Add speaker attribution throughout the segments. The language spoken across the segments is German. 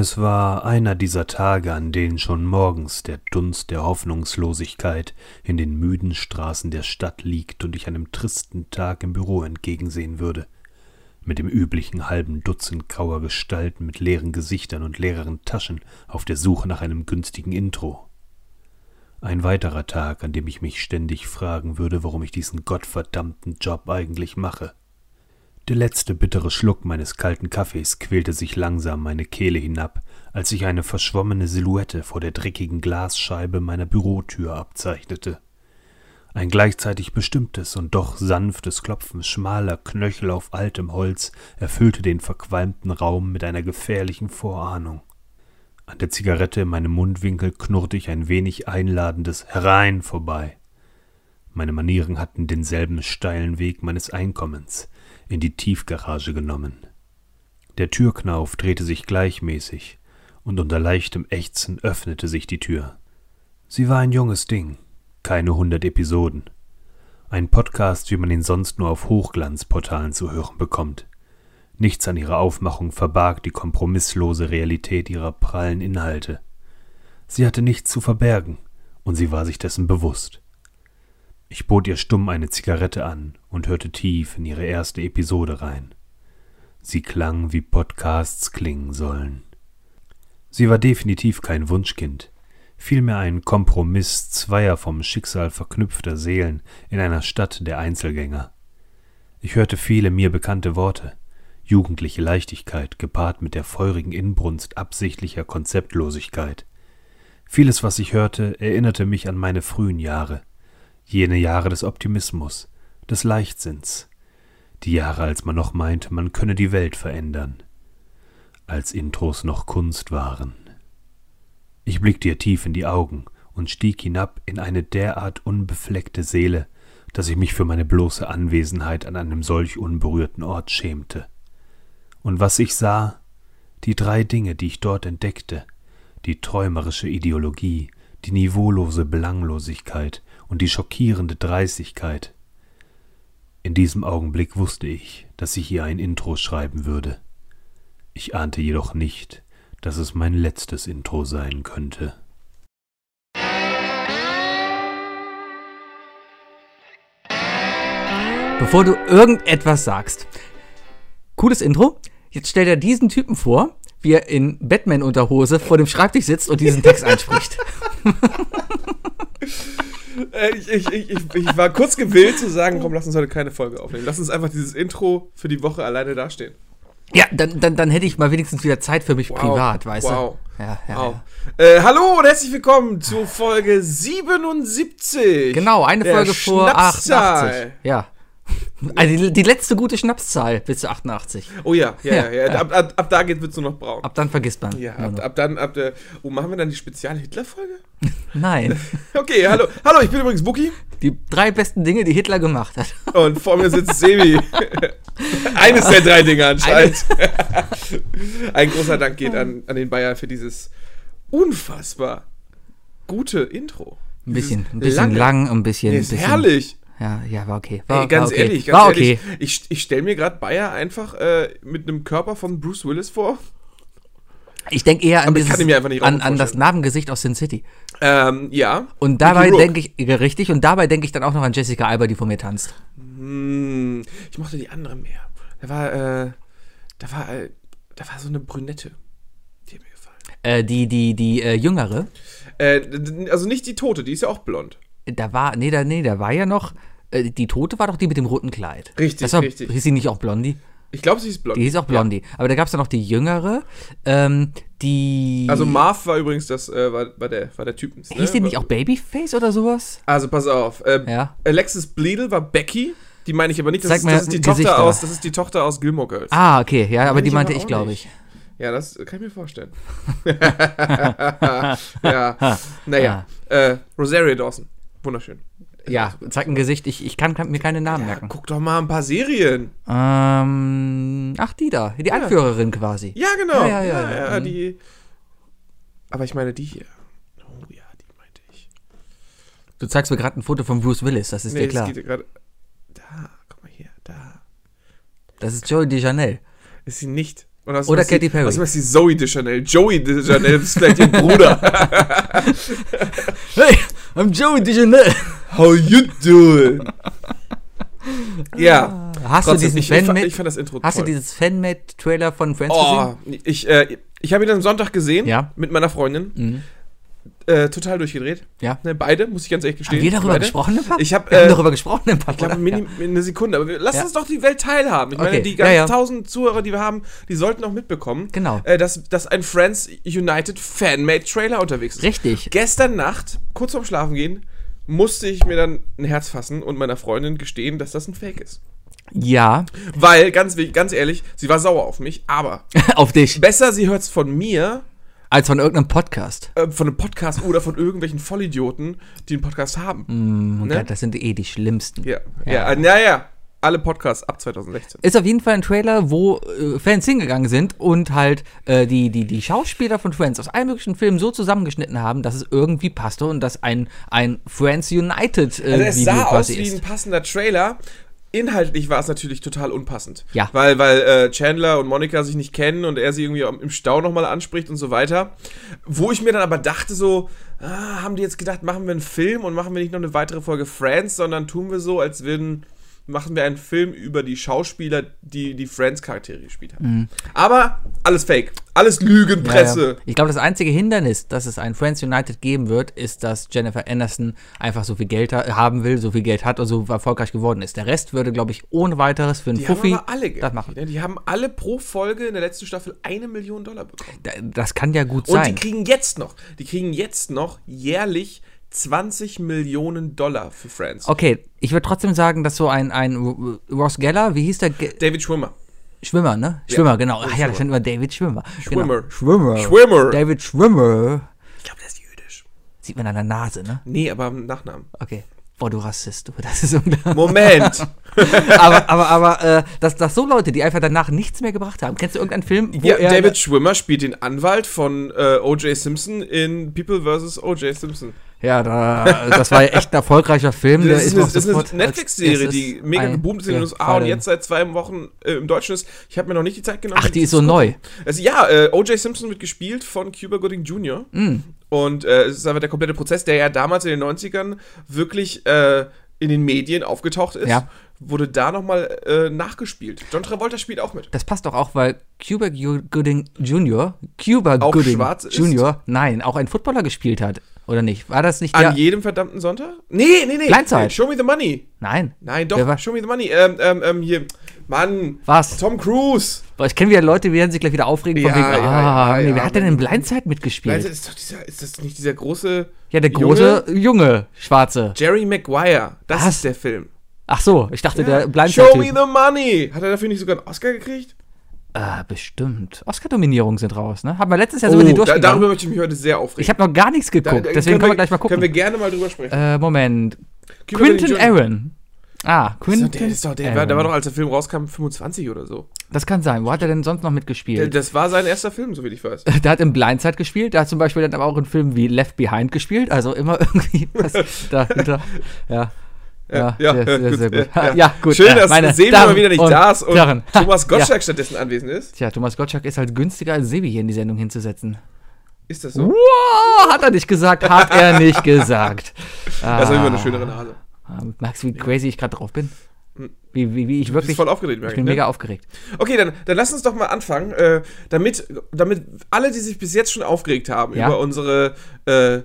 Speaker 1: Es war einer dieser Tage, an denen schon morgens der Dunst der Hoffnungslosigkeit in den müden Straßen der Stadt liegt und ich einem tristen Tag im Büro entgegensehen würde, mit dem üblichen halben Dutzend grauer Gestalten mit leeren Gesichtern und leeren Taschen auf der Suche nach einem günstigen Intro. Ein weiterer Tag, an dem ich mich ständig fragen würde, warum ich diesen gottverdammten Job eigentlich mache. Der letzte bittere Schluck meines kalten Kaffees quälte sich langsam meine Kehle hinab, als sich eine verschwommene Silhouette vor der dreckigen Glasscheibe meiner Bürotür abzeichnete. Ein gleichzeitig bestimmtes und doch sanftes Klopfen schmaler Knöchel auf altem Holz erfüllte den verqualmten Raum mit einer gefährlichen Vorahnung. An der Zigarette in meinem Mundwinkel knurrte ich ein wenig einladendes Herein vorbei. Meine Manieren hatten denselben steilen Weg meines Einkommens in die Tiefgarage genommen. Der Türknauf drehte sich gleichmäßig, und unter leichtem Ächzen öffnete sich die Tür. Sie war ein junges Ding, keine hundert Episoden. Ein Podcast, wie man ihn sonst nur auf Hochglanzportalen zu hören bekommt. Nichts an ihrer Aufmachung verbarg die kompromisslose Realität ihrer prallen Inhalte. Sie hatte nichts zu verbergen, und sie war sich dessen bewusst. Ich bot ihr stumm eine Zigarette an und hörte tief in ihre erste Episode rein. Sie klang, wie Podcasts klingen sollen. Sie war definitiv kein Wunschkind, vielmehr ein Kompromiss zweier vom Schicksal verknüpfter Seelen in einer Stadt der Einzelgänger. Ich hörte viele mir bekannte Worte, jugendliche Leichtigkeit gepaart mit der feurigen Inbrunst absichtlicher Konzeptlosigkeit. Vieles, was ich hörte, erinnerte mich an meine frühen Jahre, jene Jahre des Optimismus, des Leichtsinns, die Jahre, als man noch meinte, man könne die Welt verändern, als Intros noch Kunst waren. Ich blickte ihr tief in die Augen und stieg hinab in eine derart unbefleckte Seele, dass ich mich für meine bloße Anwesenheit an einem solch unberührten Ort schämte. Und was ich sah, die drei Dinge, die ich dort entdeckte, die träumerische Ideologie, die niveaulose Belanglosigkeit und die schockierende Dreistigkeit. In diesem Augenblick wusste ich, dass ich hier ein Intro schreiben würde. Ich ahnte jedoch nicht, dass es mein letztes Intro sein könnte.
Speaker 2: Bevor du irgendetwas sagst, cooles Intro. Jetzt stell dir diesen Typen vor, wie er in Batman-Unterhose vor dem Schreibtisch sitzt und diesen Text einspricht.
Speaker 3: Äh, ich, ich, ich, ich, war kurz gewillt zu sagen, komm, lass uns heute keine Folge aufnehmen. Lass uns einfach dieses Intro für die Woche alleine dastehen.
Speaker 2: Ja, dann, dann, dann hätte ich mal wenigstens wieder Zeit für mich wow, privat, weißt
Speaker 3: wow,
Speaker 2: du?
Speaker 3: Ja, ja, wow. Ja. Äh, hallo und herzlich willkommen zu Folge 77.
Speaker 2: Genau, eine Folge vor 88. Ja. Also die, letzte gute Schnapszahl bis zu 88.
Speaker 3: Oh ja, ja, ja. ja. ja. Ab, ab, ab, da geht, wird es nur noch braun.
Speaker 2: Ab dann vergisst man.
Speaker 3: Ja, ab, ab dann, ab der. Oh, machen wir dann die Spezial-Hitler-Folge?
Speaker 2: Nein.
Speaker 3: okay, hallo. Hallo, ich bin übrigens Buki.
Speaker 2: Die drei besten Dinge, die Hitler gemacht hat.
Speaker 3: Und vor mir sitzt Sebi. Eines der drei Dinge anscheinend. Ein großer Dank geht an, an den Bayer für dieses unfassbar gute Intro.
Speaker 2: Ein bisschen, ein bisschen lang, ein bisschen.
Speaker 3: Nee, ist
Speaker 2: bisschen,
Speaker 3: herrlich.
Speaker 2: Ja, ja, war okay. War,
Speaker 3: Ey, ganz
Speaker 2: war okay.
Speaker 3: ehrlich, ganz
Speaker 2: war
Speaker 3: ehrlich.
Speaker 2: okay.
Speaker 3: Ich, ich stelle mir gerade Bayer einfach äh, mit einem Körper von Bruce Willis vor.
Speaker 2: Ich denke eher an, dieses, an, an das. Narbengesicht aus Sin City.
Speaker 3: Ähm, ja.
Speaker 2: Und dabei denke ich, ja, richtig, und dabei denke ich dann auch noch an Jessica Alba, die vor mir tanzt.
Speaker 3: Hm, ich mochte die andere mehr. Da war, äh, da war, äh, da war so eine Brünette. Die hat mir gefallen.
Speaker 2: Äh, die, die, die äh, Jüngere,
Speaker 3: Äh, also nicht die Tote, die ist ja auch blond.
Speaker 2: Da war, nee, da, nee, da war ja noch, äh, die Tote war doch die mit dem roten Kleid.
Speaker 3: Richtig,
Speaker 2: das war,
Speaker 3: richtig.
Speaker 2: Hieß sie nicht auch Blondie?
Speaker 3: Ich glaube, sie ist blond.
Speaker 2: Die hieß auch Blondie. Aber da gab es ja noch die Jüngere, ähm, die...
Speaker 3: Also Marv war übrigens das, äh, war, war der, war der Typ. Ne?
Speaker 2: Hieß die nicht auch Babyface oder sowas?
Speaker 3: Also pass auf. Ähm,
Speaker 2: Ja.
Speaker 3: Alexis Bleedle war Becky. Die meine ich aber nicht. Das,
Speaker 2: Zeig
Speaker 3: ist, das ist die Tochter aus. Das ist die Tochter aus Gilmore Girls.
Speaker 2: Ah, okay, ja, aber
Speaker 3: Meine
Speaker 2: die meinte ich, glaube ich.
Speaker 3: Ja, das kann ich mir vorstellen. ja. Naja. Äh, Rosario Dawson. Wunderschön.
Speaker 2: Ja, zeig ein Gesicht, ich, ich kann, kann mir keine Namen
Speaker 3: Ja,
Speaker 2: merken.
Speaker 3: guck doch mal ein paar Serien.
Speaker 2: Ähm, ach, die da, die Anführerin quasi.
Speaker 3: Ja, genau.
Speaker 2: Ja, ja, ja, ja. Mhm.
Speaker 3: die. Aber ich meine die hier. Oh ja, die meinte ich.
Speaker 2: Du zeigst mir gerade ein Foto von Bruce Willis, das ist dir
Speaker 3: das
Speaker 2: klar.
Speaker 3: geht gerade. Da, guck mal hier, da.
Speaker 2: Das ist Joey DeJanel.
Speaker 3: Ist sie nicht. Oder,
Speaker 2: Oder Katy Perry.
Speaker 3: Was ist die Zoe de Chanel? Joey de Chanel ist vielleicht ihr Bruder.
Speaker 2: Hey, I'm Joey DeJournette.
Speaker 3: How you doing? ja.
Speaker 2: Hast
Speaker 3: Trotzdem,
Speaker 2: du diesen
Speaker 3: ich,
Speaker 2: Fanmade?
Speaker 3: ich fand das Intro
Speaker 2: Hast du
Speaker 3: toll.
Speaker 2: dieses Fanmade-Trailer von Friends
Speaker 3: Oh, ich, äh, ich habe ihn am Sonntag gesehen
Speaker 2: Ja.
Speaker 3: mit meiner Freundin.
Speaker 2: Mhm.
Speaker 3: Äh, total durchgedreht.
Speaker 2: Ja.
Speaker 3: Ne, beide, muss ich ganz ehrlich gestehen.
Speaker 2: Haben wir darüber
Speaker 3: beide.
Speaker 2: gesprochen im Podcast?
Speaker 3: Ich hab,
Speaker 2: wir haben
Speaker 3: äh,
Speaker 2: darüber gesprochen im Podcast.
Speaker 3: Ich glaube, mini, eine Sekunde, aber wir, lass
Speaker 2: Ja.
Speaker 3: uns doch die Welt teilhaben. Ich meine,
Speaker 2: Okay,
Speaker 3: die
Speaker 2: ja,
Speaker 3: ganzen
Speaker 2: ja.
Speaker 3: tausend Zuhörer, die wir haben, die sollten auch mitbekommen,
Speaker 2: Genau.
Speaker 3: äh, dass, dass ein Friends United Fanmade-Trailer unterwegs ist.
Speaker 2: Richtig.
Speaker 3: Gestern Nacht, kurz vorm Schlafen gehen, musste ich mir dann ein Herz fassen und meiner Freundin gestehen, dass das ein Fake ist.
Speaker 2: Ja,
Speaker 3: Weil, ganz, ganz ehrlich, sie war sauer auf mich, aber
Speaker 2: auf dich.
Speaker 3: besser, sie hört es von mir,
Speaker 2: Als von irgendeinem Podcast.
Speaker 3: äh, von einem Podcast oder von irgendwelchen Vollidioten, die einen Podcast haben.
Speaker 2: Mm,
Speaker 3: Ne?
Speaker 2: ja, das sind eh die schlimmsten.
Speaker 3: Ja,
Speaker 2: Ja.
Speaker 3: ja, ja, ja. Alle Podcasts ab 2016.
Speaker 2: Ist auf jeden Fall ein Trailer, wo äh, Fans hingegangen sind und halt äh, die, die, die Schauspieler von Friends aus allen möglichen Filmen so zusammengeschnitten haben, dass es irgendwie passte und dass ein, ein Friends United äh,
Speaker 3: Also es
Speaker 2: Video
Speaker 3: sah aus wie ein
Speaker 2: ist.
Speaker 3: passender Trailer. Inhaltlich war es natürlich total unpassend.
Speaker 2: Ja.
Speaker 3: Weil, weil äh, Chandler und Monika sich nicht kennen und er sie irgendwie im Stau nochmal anspricht und so weiter. Wo ich mir dann aber dachte so, ah, haben die jetzt gedacht, machen wir einen Film und machen wir nicht noch eine weitere Folge Friends, sondern tun wir so, als würden, machen wir einen Film über die Schauspieler, die die Friends-Charaktere gespielt haben. Aber alles Fake. Alles Lügenpresse.
Speaker 2: Mhm. Ja, ja. Ich glaube, das einzige Hindernis, dass es ein Friends United geben wird, ist, dass Jennifer Aniston einfach so viel Geld ha haben will, so viel Geld hat und so erfolgreich geworden ist. Der Rest würde, glaube ich, ohne weiteres für einen
Speaker 3: Die
Speaker 2: Fuffi
Speaker 3: haben aber alle Geld.
Speaker 2: das machen.
Speaker 3: Die haben alle pro Folge in der letzten Staffel eine Million Dollar bekommen.
Speaker 2: Da- Das kann ja gut
Speaker 3: Und
Speaker 2: sein.
Speaker 3: die kriegen jetzt noch, die kriegen jetzt noch jährlich 20 Millionen Dollar für Friends.
Speaker 2: Okay, ich würde trotzdem sagen, dass so ein, ein Ross Geller, wie hieß der? Ge
Speaker 3: David Schwimmer.
Speaker 2: Schwimmer, ne?
Speaker 3: Ja,
Speaker 2: Schwimmer, genau. Ach ja,
Speaker 3: Schwimmer.
Speaker 2: da stand immer David Schwimmer.
Speaker 3: Schwimmer.
Speaker 2: Genau. Schwimmer.
Speaker 3: Schwimmer.
Speaker 2: David Schwimmer.
Speaker 3: Ich glaube, der ist jüdisch.
Speaker 2: Sieht man an der Nase, ne?
Speaker 3: Nee, aber im Nachnamen.
Speaker 2: Okay. Boah, du Rassist, du. Das ist unglaublich.
Speaker 3: Moment.
Speaker 2: aber, aber, aber, äh, dass, dass so Leute, die einfach danach nichts mehr gebracht haben. Kennst du irgendeinen Film, wo
Speaker 3: ja,
Speaker 2: er.
Speaker 3: David Schwimmer spielt den Anwalt von äh, O.J. Simpson in People vs. O.J. Simpson.
Speaker 2: Ja, da, das war ja echt ein erfolgreicher Film.
Speaker 3: Das ist, das ist eine Netflix-Serie, die mega geboomt ist in den USA und jetzt seit zwei Wochen äh, im Deutschen ist. Ich habe mir noch nicht die Zeit genommen.
Speaker 2: Ach, die ist so neu.
Speaker 3: Also ja, äh, O.J. Simpson wird gespielt von Cuba Gooding Jr.
Speaker 2: Mm.
Speaker 3: Und äh, es ist einfach der komplette Prozess, der ja damals in den 90ern wirklich äh, in den Medien aufgetaucht ist,
Speaker 2: Ja.
Speaker 3: wurde da nochmal äh, nachgespielt. John Travolta spielt auch mit.
Speaker 2: Das passt doch auch, weil Cuba Gooding Jr., Cuba
Speaker 3: Auch
Speaker 2: Gooding
Speaker 3: ist?
Speaker 2: Jr., nein, auch ein Footballer gespielt hat. Oder nicht? War das nicht
Speaker 3: An
Speaker 2: der?
Speaker 3: jedem verdammten Sonntag? Nee, nee, nee.
Speaker 2: Blindside.
Speaker 3: Show me the money.
Speaker 2: Nein.
Speaker 3: Nein, doch, show me the money. Ähm, ähm, ähm, hier, Mann.
Speaker 2: Was?
Speaker 3: Tom Cruise.
Speaker 2: Boah, ich kenne wieder Leute, die werden sich gleich wieder aufregen von
Speaker 3: Ja,
Speaker 2: wegen,
Speaker 3: ja,
Speaker 2: ah,
Speaker 3: ja,
Speaker 2: nee, wer hat denn in Blindside mitgespielt?
Speaker 3: Ist doch dieser, ist das nicht dieser große
Speaker 2: ja, der große, junge, schwarze.
Speaker 3: Jerry Maguire? Das
Speaker 2: Was?
Speaker 3: ist der Film.
Speaker 2: Ach so, ich dachte, der
Speaker 3: Show me the money. Hat er dafür nicht sogar einen Oscar gekriegt?
Speaker 2: Ah, bestimmt. Oscar-Nominierungen sind raus, ne? Haben wir letztes Jahr sogar die
Speaker 3: Oh, da,
Speaker 2: durchgegangen.
Speaker 3: darüber möchte ich mich heute sehr aufregen.
Speaker 2: Ich habe noch gar nichts
Speaker 3: Da-
Speaker 2: geguckt,
Speaker 3: da
Speaker 2: deswegen können wir gleich mal
Speaker 3: Können wir
Speaker 2: gucken.
Speaker 3: gerne mal drüber sprechen.
Speaker 2: Äh, Moment. Quinton
Speaker 3: Jr.
Speaker 2: Aaron. Ah, Quinton
Speaker 3: der, ist doch, der, war, der war doch, als der Film rauskam, 25 oder so.
Speaker 2: Das kann sein. Wo hat er denn sonst noch mitgespielt?
Speaker 3: das war sein erster Film, soviel ich weiß.
Speaker 2: Der hat in Blindside gespielt, der hat zum Beispiel dann aber auch in Filmen wie Left Behind gespielt, also immer irgendwie was dahinter. Ja. Ja,
Speaker 3: ja,
Speaker 2: sehr, sehr,
Speaker 3: gut,
Speaker 2: sehr gut.
Speaker 3: ja,
Speaker 2: Ja,
Speaker 3: ja.
Speaker 2: gut.
Speaker 3: Schön,
Speaker 2: ja,
Speaker 3: dass
Speaker 2: meine
Speaker 3: Sebi
Speaker 2: Damen
Speaker 3: mal wieder nicht da ist und
Speaker 2: Herren.
Speaker 3: Thomas
Speaker 2: Ja.
Speaker 3: Gottschalk stattdessen anwesend ist.
Speaker 2: Tja, Thomas Gottschalk ist halt günstiger als Sebi hier in die Sendung hinzusetzen.
Speaker 3: Ist das so?
Speaker 2: Wow, hat er nicht gesagt, hat er nicht gesagt.
Speaker 3: Er ist
Speaker 2: Ah,
Speaker 3: immer eine schönere Nase.
Speaker 2: Merkst du, wie crazy ich gerade drauf bin?
Speaker 3: Hm.
Speaker 2: Wie, wie, wie ich
Speaker 3: Du bist
Speaker 2: wirklich.
Speaker 3: voll aufgeregt,
Speaker 2: Ich
Speaker 3: merke
Speaker 2: bin
Speaker 3: ich.
Speaker 2: mega
Speaker 3: Ne?
Speaker 2: aufgeregt.
Speaker 3: Okay, dann, dann lass uns doch mal anfangen, äh, damit, damit alle, die sich bis jetzt schon aufgeregt haben
Speaker 2: Ja.
Speaker 3: über unsere, äh,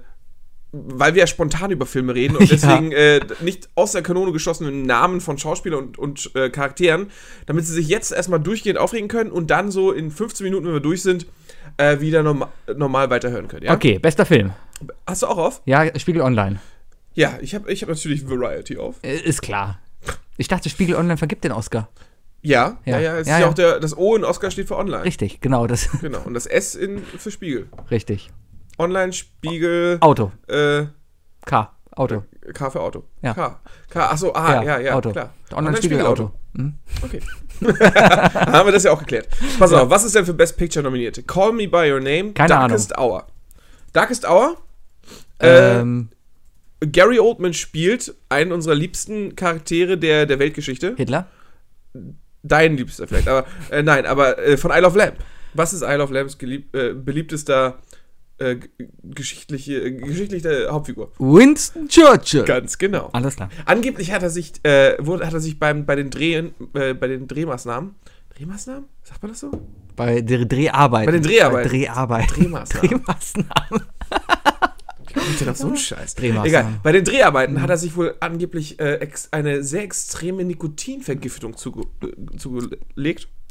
Speaker 3: weil wir ja spontan über Filme reden und
Speaker 2: Ja.
Speaker 3: deswegen äh, nicht aus der Kanone geschossenen Namen von Schauspielern und, und äh, Charakteren, damit sie sich jetzt erstmal durchgehend aufregen können und dann so in 15 Minuten, wenn wir durch sind, äh, wieder norma normal weiterhören können. Ja?
Speaker 2: Okay, bester Film.
Speaker 3: Hast du auch auf?
Speaker 2: Ja, Spiegel Online.
Speaker 3: Ja, ich habe ich hab natürlich Variety auf.
Speaker 2: Äh, Ist klar. Ich dachte, Spiegel Online vergibt den Oscar.
Speaker 3: Ja, ja,
Speaker 2: Ja.
Speaker 3: ja. Es
Speaker 2: Ja,
Speaker 3: ist ja
Speaker 2: ja.
Speaker 3: auch der, das O in Oscar steht für Online.
Speaker 2: Richtig, genau, das.
Speaker 3: Genau. Und das S in, für Spiegel.
Speaker 2: Richtig.
Speaker 3: Online, Spiegel,
Speaker 2: Auto.
Speaker 3: äh,
Speaker 2: K. Auto.
Speaker 3: K für Auto.
Speaker 2: Ja.
Speaker 3: K. K. Achso, ah, ja, ja,
Speaker 2: Auto.
Speaker 3: klar.
Speaker 2: Online-Spiegel-Auto. Mhm.
Speaker 3: Okay. Haben wir das ja auch geklärt. Pass auf, was ist denn für Best Picture nominiert? Call Me By Your Name,
Speaker 2: Keine
Speaker 3: Darkest Hour. Darkest Hour? Äh,
Speaker 2: Ähm,
Speaker 3: Gary Oldman spielt einen unserer liebsten Charaktere der, der Weltgeschichte.
Speaker 2: Hitler?
Speaker 3: Dein liebster vielleicht, aber äh, nein, aber äh, von Isle of Lamp. Was ist Isle of Lambs gelieb, äh, beliebtester äh, geschichtliche, äh, geschichtliche Hauptfigur?
Speaker 2: Winston Churchill.
Speaker 3: Ganz genau.
Speaker 2: Alles klar.
Speaker 3: Angeblich hat er sich, äh, wurde, hat er sich beim, bei den Drehen, äh, bei den Drehmaßnahmen, Drehmaßnahmen? Sagt man das so?
Speaker 2: Bei der Dreharbeiten.
Speaker 3: Bei den Dreharbeiten.
Speaker 2: Bei Dreharbeiten.
Speaker 3: Drehmaßnahmen.
Speaker 2: Drehmaßnahmen.
Speaker 3: Wie kommt denn auf so einen Scheiß?
Speaker 2: Drehmaßnahmen.
Speaker 3: Egal. Bei den Dreharbeiten hat er sich wohl angeblich äh, eine sehr extreme Nikotinvergiftung zuge äh,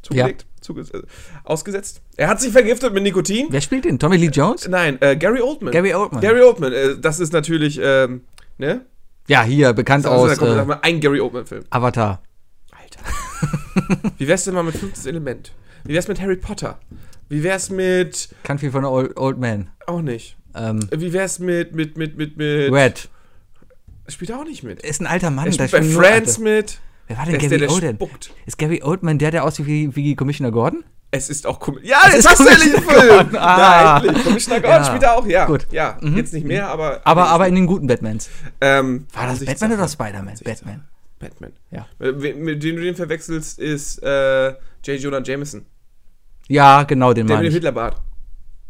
Speaker 3: zugelegt. Zuge äh, ausgesetzt. Er hat sich vergiftet mit Nikotin.
Speaker 2: Wer spielt den? Tommy Lee Jones?
Speaker 3: Nein, äh, Gary Oldman.
Speaker 2: Gary Oldman.
Speaker 3: Gary Oldman. Äh, das ist natürlich, ähm, ne?
Speaker 2: Ja, hier, bekannt
Speaker 3: Also, da
Speaker 2: aus
Speaker 3: kommt
Speaker 2: äh,
Speaker 3: ein Gary Oldman-Film.
Speaker 2: Avatar.
Speaker 3: Alter. Wie wär's denn mal mit fünftes Element? Wie wär's mit Harry Potter? Wie wär's mit.
Speaker 2: Kann viel von Old, Old Man.
Speaker 3: Auch nicht.
Speaker 2: Ähm,
Speaker 3: Wie wär's mit. mit, mit, mit, mit.
Speaker 2: Red.
Speaker 3: Spielt er auch nicht mit.
Speaker 2: Ist ein alter Mann.
Speaker 3: Er spielt bei Friends mit.
Speaker 2: Wer war denn
Speaker 3: ist der,
Speaker 2: Gary
Speaker 3: der
Speaker 2: Oldman?
Speaker 3: spuckt.
Speaker 2: Ist Gary Oldman der, der aussieht wie, wie Commissioner Gordon?
Speaker 3: Es ist auch Kom Ja,
Speaker 2: Es
Speaker 3: jetzt
Speaker 2: ist
Speaker 3: hast du endlich einen Film.
Speaker 2: Ah.
Speaker 3: Ja, endlich. Commissioner Gordon
Speaker 2: Ja.
Speaker 3: spielt er auch, ja.
Speaker 2: Gut.
Speaker 3: Ja,
Speaker 2: Mhm.
Speaker 3: jetzt nicht mehr, aber.
Speaker 2: Aber, aber in den guten Batmans.
Speaker 3: ähm,
Speaker 2: War das. Batman oder Spider-Man? Batman.
Speaker 3: Batman.
Speaker 2: Ja.
Speaker 3: Äh, Mit, dem du den verwechselst, ist äh, J. Jonah Jameson.
Speaker 2: Ja, genau, den
Speaker 3: Der
Speaker 2: meine
Speaker 3: mit dem. Hitlerbart.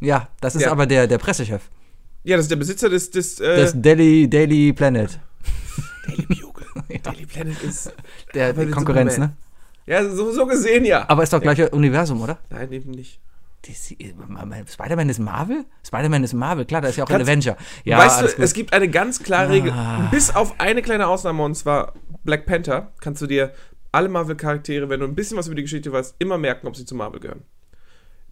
Speaker 2: Ja, das ist
Speaker 3: Ja.
Speaker 2: aber der, der Pressechef.
Speaker 3: Ja, das ist der Besitzer des. des äh,
Speaker 2: Das Daily, Daily Planet.
Speaker 3: Daily Bugle. Daily Planet ist.
Speaker 2: Der,
Speaker 3: den
Speaker 2: Konkurrenz,
Speaker 3: Superman.
Speaker 2: ne?
Speaker 3: Ja, so, so gesehen ja.
Speaker 2: Aber ist doch gleiche Universum, oder?
Speaker 3: Nein, eben nicht.
Speaker 2: DC Spider-Man ist Marvel? Spider-Man ist Marvel, klar, da ist ja auch ein Avenger. Ja,
Speaker 3: weißt du,
Speaker 2: gut.
Speaker 3: es gibt eine ganz klare Regel,
Speaker 2: Ah.
Speaker 3: bis auf eine kleine Ausnahme, und zwar Black Panther, kannst du dir alle Marvel-Charaktere, wenn du ein bisschen was über die Geschichte weißt, immer merken, ob sie zu Marvel gehören.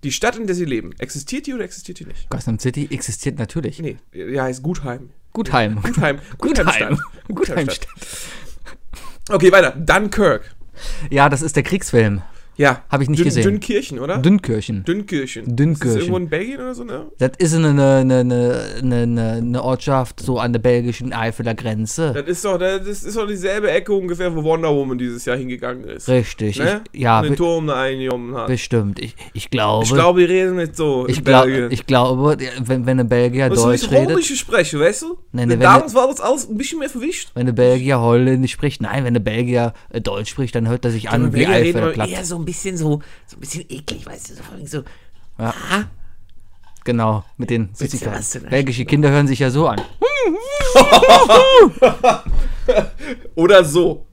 Speaker 3: Die Stadt, in der sie leben, existiert die oder existiert die nicht?
Speaker 2: Gotham City existiert natürlich.
Speaker 3: Nee, ja, heißt Gutheim.
Speaker 2: Gutheim.
Speaker 3: Gutheim.
Speaker 2: Gutheim.
Speaker 3: Gutheimstadt.
Speaker 2: Gutheimstadt.
Speaker 3: Okay, weiter. Dunkirk.
Speaker 2: Ja, das ist der Kriegsfilm.
Speaker 3: Ja.
Speaker 2: Hab ich nicht
Speaker 3: Dünn,
Speaker 2: gesehen.
Speaker 3: Dünnkirchen, oder?
Speaker 2: Dünnkirchen.
Speaker 3: Dünnkirchen.
Speaker 2: Dünnkirchen.
Speaker 3: Ist das irgendwo in Belgien oder so, ne?
Speaker 2: Das ist eine, eine, eine, eine, eine, eine Ortschaft so an der belgischen Eifeler Grenze.
Speaker 3: Das ist doch, das ist doch dieselbe Ecke ungefähr, wo Wonder Woman dieses Jahr hingegangen ist.
Speaker 2: Richtig.
Speaker 3: Ne?
Speaker 2: Ich, ja,
Speaker 3: Und den Turm da eingenommen hat.
Speaker 2: bestimmt. Ich, ich glaube.
Speaker 3: Ich glaube, die reden nicht so
Speaker 2: ich, glaub,
Speaker 3: Belgien.
Speaker 2: ich glaube, wenn, wenn ein Belgier
Speaker 3: Musst du
Speaker 2: Deutsch
Speaker 3: nicht
Speaker 2: redet.
Speaker 3: Sprechen, weißt du? Denn
Speaker 2: wenn
Speaker 3: damals war das alles ein bisschen mehr verwischt.
Speaker 2: Wenn der Belgier Holländisch spricht, nein, wenn der Belgier äh, Deutsch spricht, dann hört er sich an wie Eifeler Platt.
Speaker 4: eher so ein bisschen so, so ein bisschen eklig, weißt du, so, vor allem so
Speaker 2: Ja. Genau, mit den Süßigkeiten. Belgische Kinder hören sich ja so an.
Speaker 3: Oder so.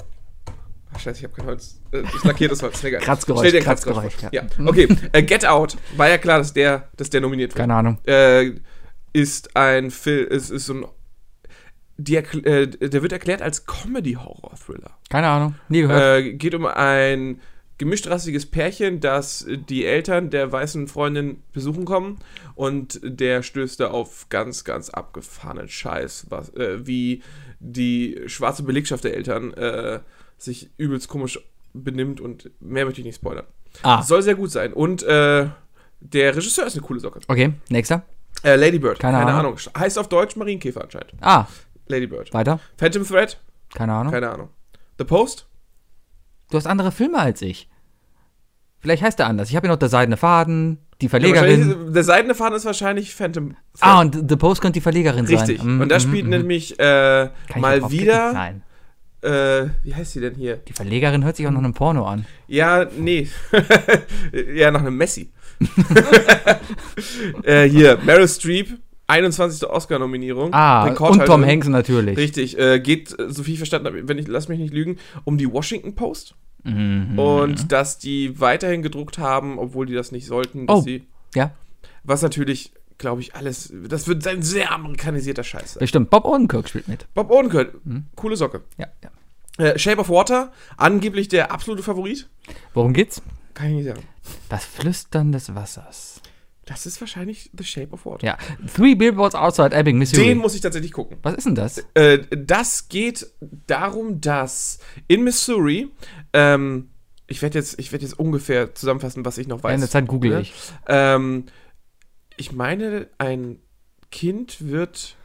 Speaker 3: Ach, scheiße, ich habe kein Holz. Äh, Ich lackiere das Holz. Egal.
Speaker 2: Kratzgeräusch,
Speaker 3: Stell dir
Speaker 2: Kratzgeräusch,
Speaker 3: vor.
Speaker 2: ja.
Speaker 3: Ja. Okay, äh, Get Out. War ja klar, dass der, dass der nominiert wird.
Speaker 2: Keine Ahnung.
Speaker 3: Äh, ist ein Film, ist, ist so ein. Die, äh, der wird erklärt als Comedy-Horror-Thriller.
Speaker 2: Keine Ahnung. Nie gehört.
Speaker 3: Äh, geht um ein gemischtrassiges Pärchen, das die Eltern der weißen Freundin besuchen kommen und der stößt da auf ganz, ganz abgefahrenen Scheiß, was, äh, wie die schwarze Belegschaft der Eltern äh, sich übelst komisch benimmt und mehr möchte ich nicht spoilern.
Speaker 2: ah,
Speaker 3: Soll sehr gut sein und äh, der Regisseur ist eine coole Socke.
Speaker 2: okay, nächster.
Speaker 3: Äh, Lady Bird,
Speaker 2: Keine
Speaker 3: keine,
Speaker 2: Ahnung.
Speaker 3: Ahnung. Heißt auf Deutsch Marienkäfer anscheinend.
Speaker 2: Ah,
Speaker 3: Lady Bird.
Speaker 2: weiter.
Speaker 3: Phantom Thread,
Speaker 2: Keine Ahnung.
Speaker 3: keine Ahnung. The Post,
Speaker 2: Du hast andere Filme als ich. Vielleicht heißt er anders. Ich habe hier noch Der Seidene Faden, die
Speaker 3: Ja,
Speaker 2: Verlegerin.
Speaker 3: wahrscheinlich- der seidene Faden ist wahrscheinlich Phantom Thread.
Speaker 2: ah, und The Post könnte die Verlegerin
Speaker 3: Richtig.
Speaker 2: sein. Mm,
Speaker 3: und da spielt
Speaker 2: mm,
Speaker 3: nämlich äh, mal wieder.
Speaker 2: Nein.
Speaker 3: Äh, wie heißt sie denn hier?
Speaker 2: Die Verlegerin hört sich auch noch einem Porno an.
Speaker 3: Ja, nee. ja, nach einem Messi. äh, hier, Meryl Streep, 21. Oscar-Nominierung.
Speaker 2: Ah, und. Tom Hanks natürlich.
Speaker 3: Richtig, äh, geht, äh, so viel ich verstanden habe, wenn ich, lass mich nicht lügen, um die Washington Post.
Speaker 2: Mhm.
Speaker 3: Und dass die weiterhin gedruckt haben, obwohl die das nicht sollten. Dass
Speaker 2: Oh.
Speaker 3: sie,
Speaker 2: Ja,
Speaker 3: was natürlich, glaube ich, alles, das wird ein sehr amerikanisierter Scheiß sein.
Speaker 2: bestimmt. Bob Odenkirk spielt mit.
Speaker 3: Bob Odenkirk,
Speaker 2: Mhm.
Speaker 3: coole Socke.
Speaker 2: Ja, ja.
Speaker 3: Äh, Shape of Water, angeblich der absolute Favorit.
Speaker 2: Worum geht's?
Speaker 3: Kann ich nicht sagen.
Speaker 2: Das Flüstern des Wassers.
Speaker 3: Das ist wahrscheinlich The Shape of Water.
Speaker 2: Ja. Three Billboards Outside Ebbing, Missouri.
Speaker 3: Den muss ich tatsächlich gucken.
Speaker 2: Was ist denn das?
Speaker 3: Äh, das geht darum, dass in Missouri, ähm, ich werde jetzt, ich werd jetzt ungefähr zusammenfassen, was ich noch
Speaker 2: Ja,
Speaker 3: weiß.
Speaker 2: in der Zeit google
Speaker 3: ne?
Speaker 2: ich.
Speaker 3: Ähm, ich meine, ein Kind wird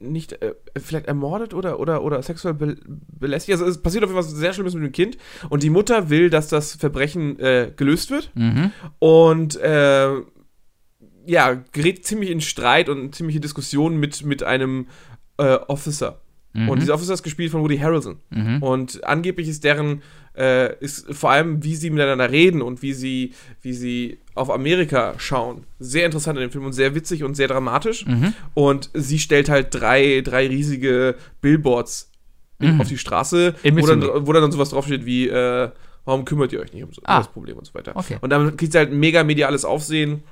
Speaker 3: nicht äh, vielleicht ermordet oder, oder, oder sexuell be belästigt. Also es passiert auf jeden Fall was sehr Schlimmes mit dem Kind und die Mutter will, dass das Verbrechen äh, gelöst wird
Speaker 2: Mhm.
Speaker 3: und äh, ja, gerät ziemlich in Streit und ziemliche Diskussionen mit, mit einem äh, Officer Und dieser Officer ist gespielt von Woody Harrelson. Und angeblich ist deren, äh, ist vor allem, wie sie miteinander reden und wie sie, wie sie auf Amerika schauen, sehr interessant in dem Film und sehr witzig und sehr dramatisch. Und sie stellt halt drei, drei riesige Billboards auf die Straße, wo dann, wo dann sowas draufsteht wie, äh, warum kümmert ihr euch nicht um so,
Speaker 2: Ah.
Speaker 3: das Problem und so weiter.
Speaker 2: Okay.
Speaker 3: Und damit kriegt sie halt mega mediales Aufsehen.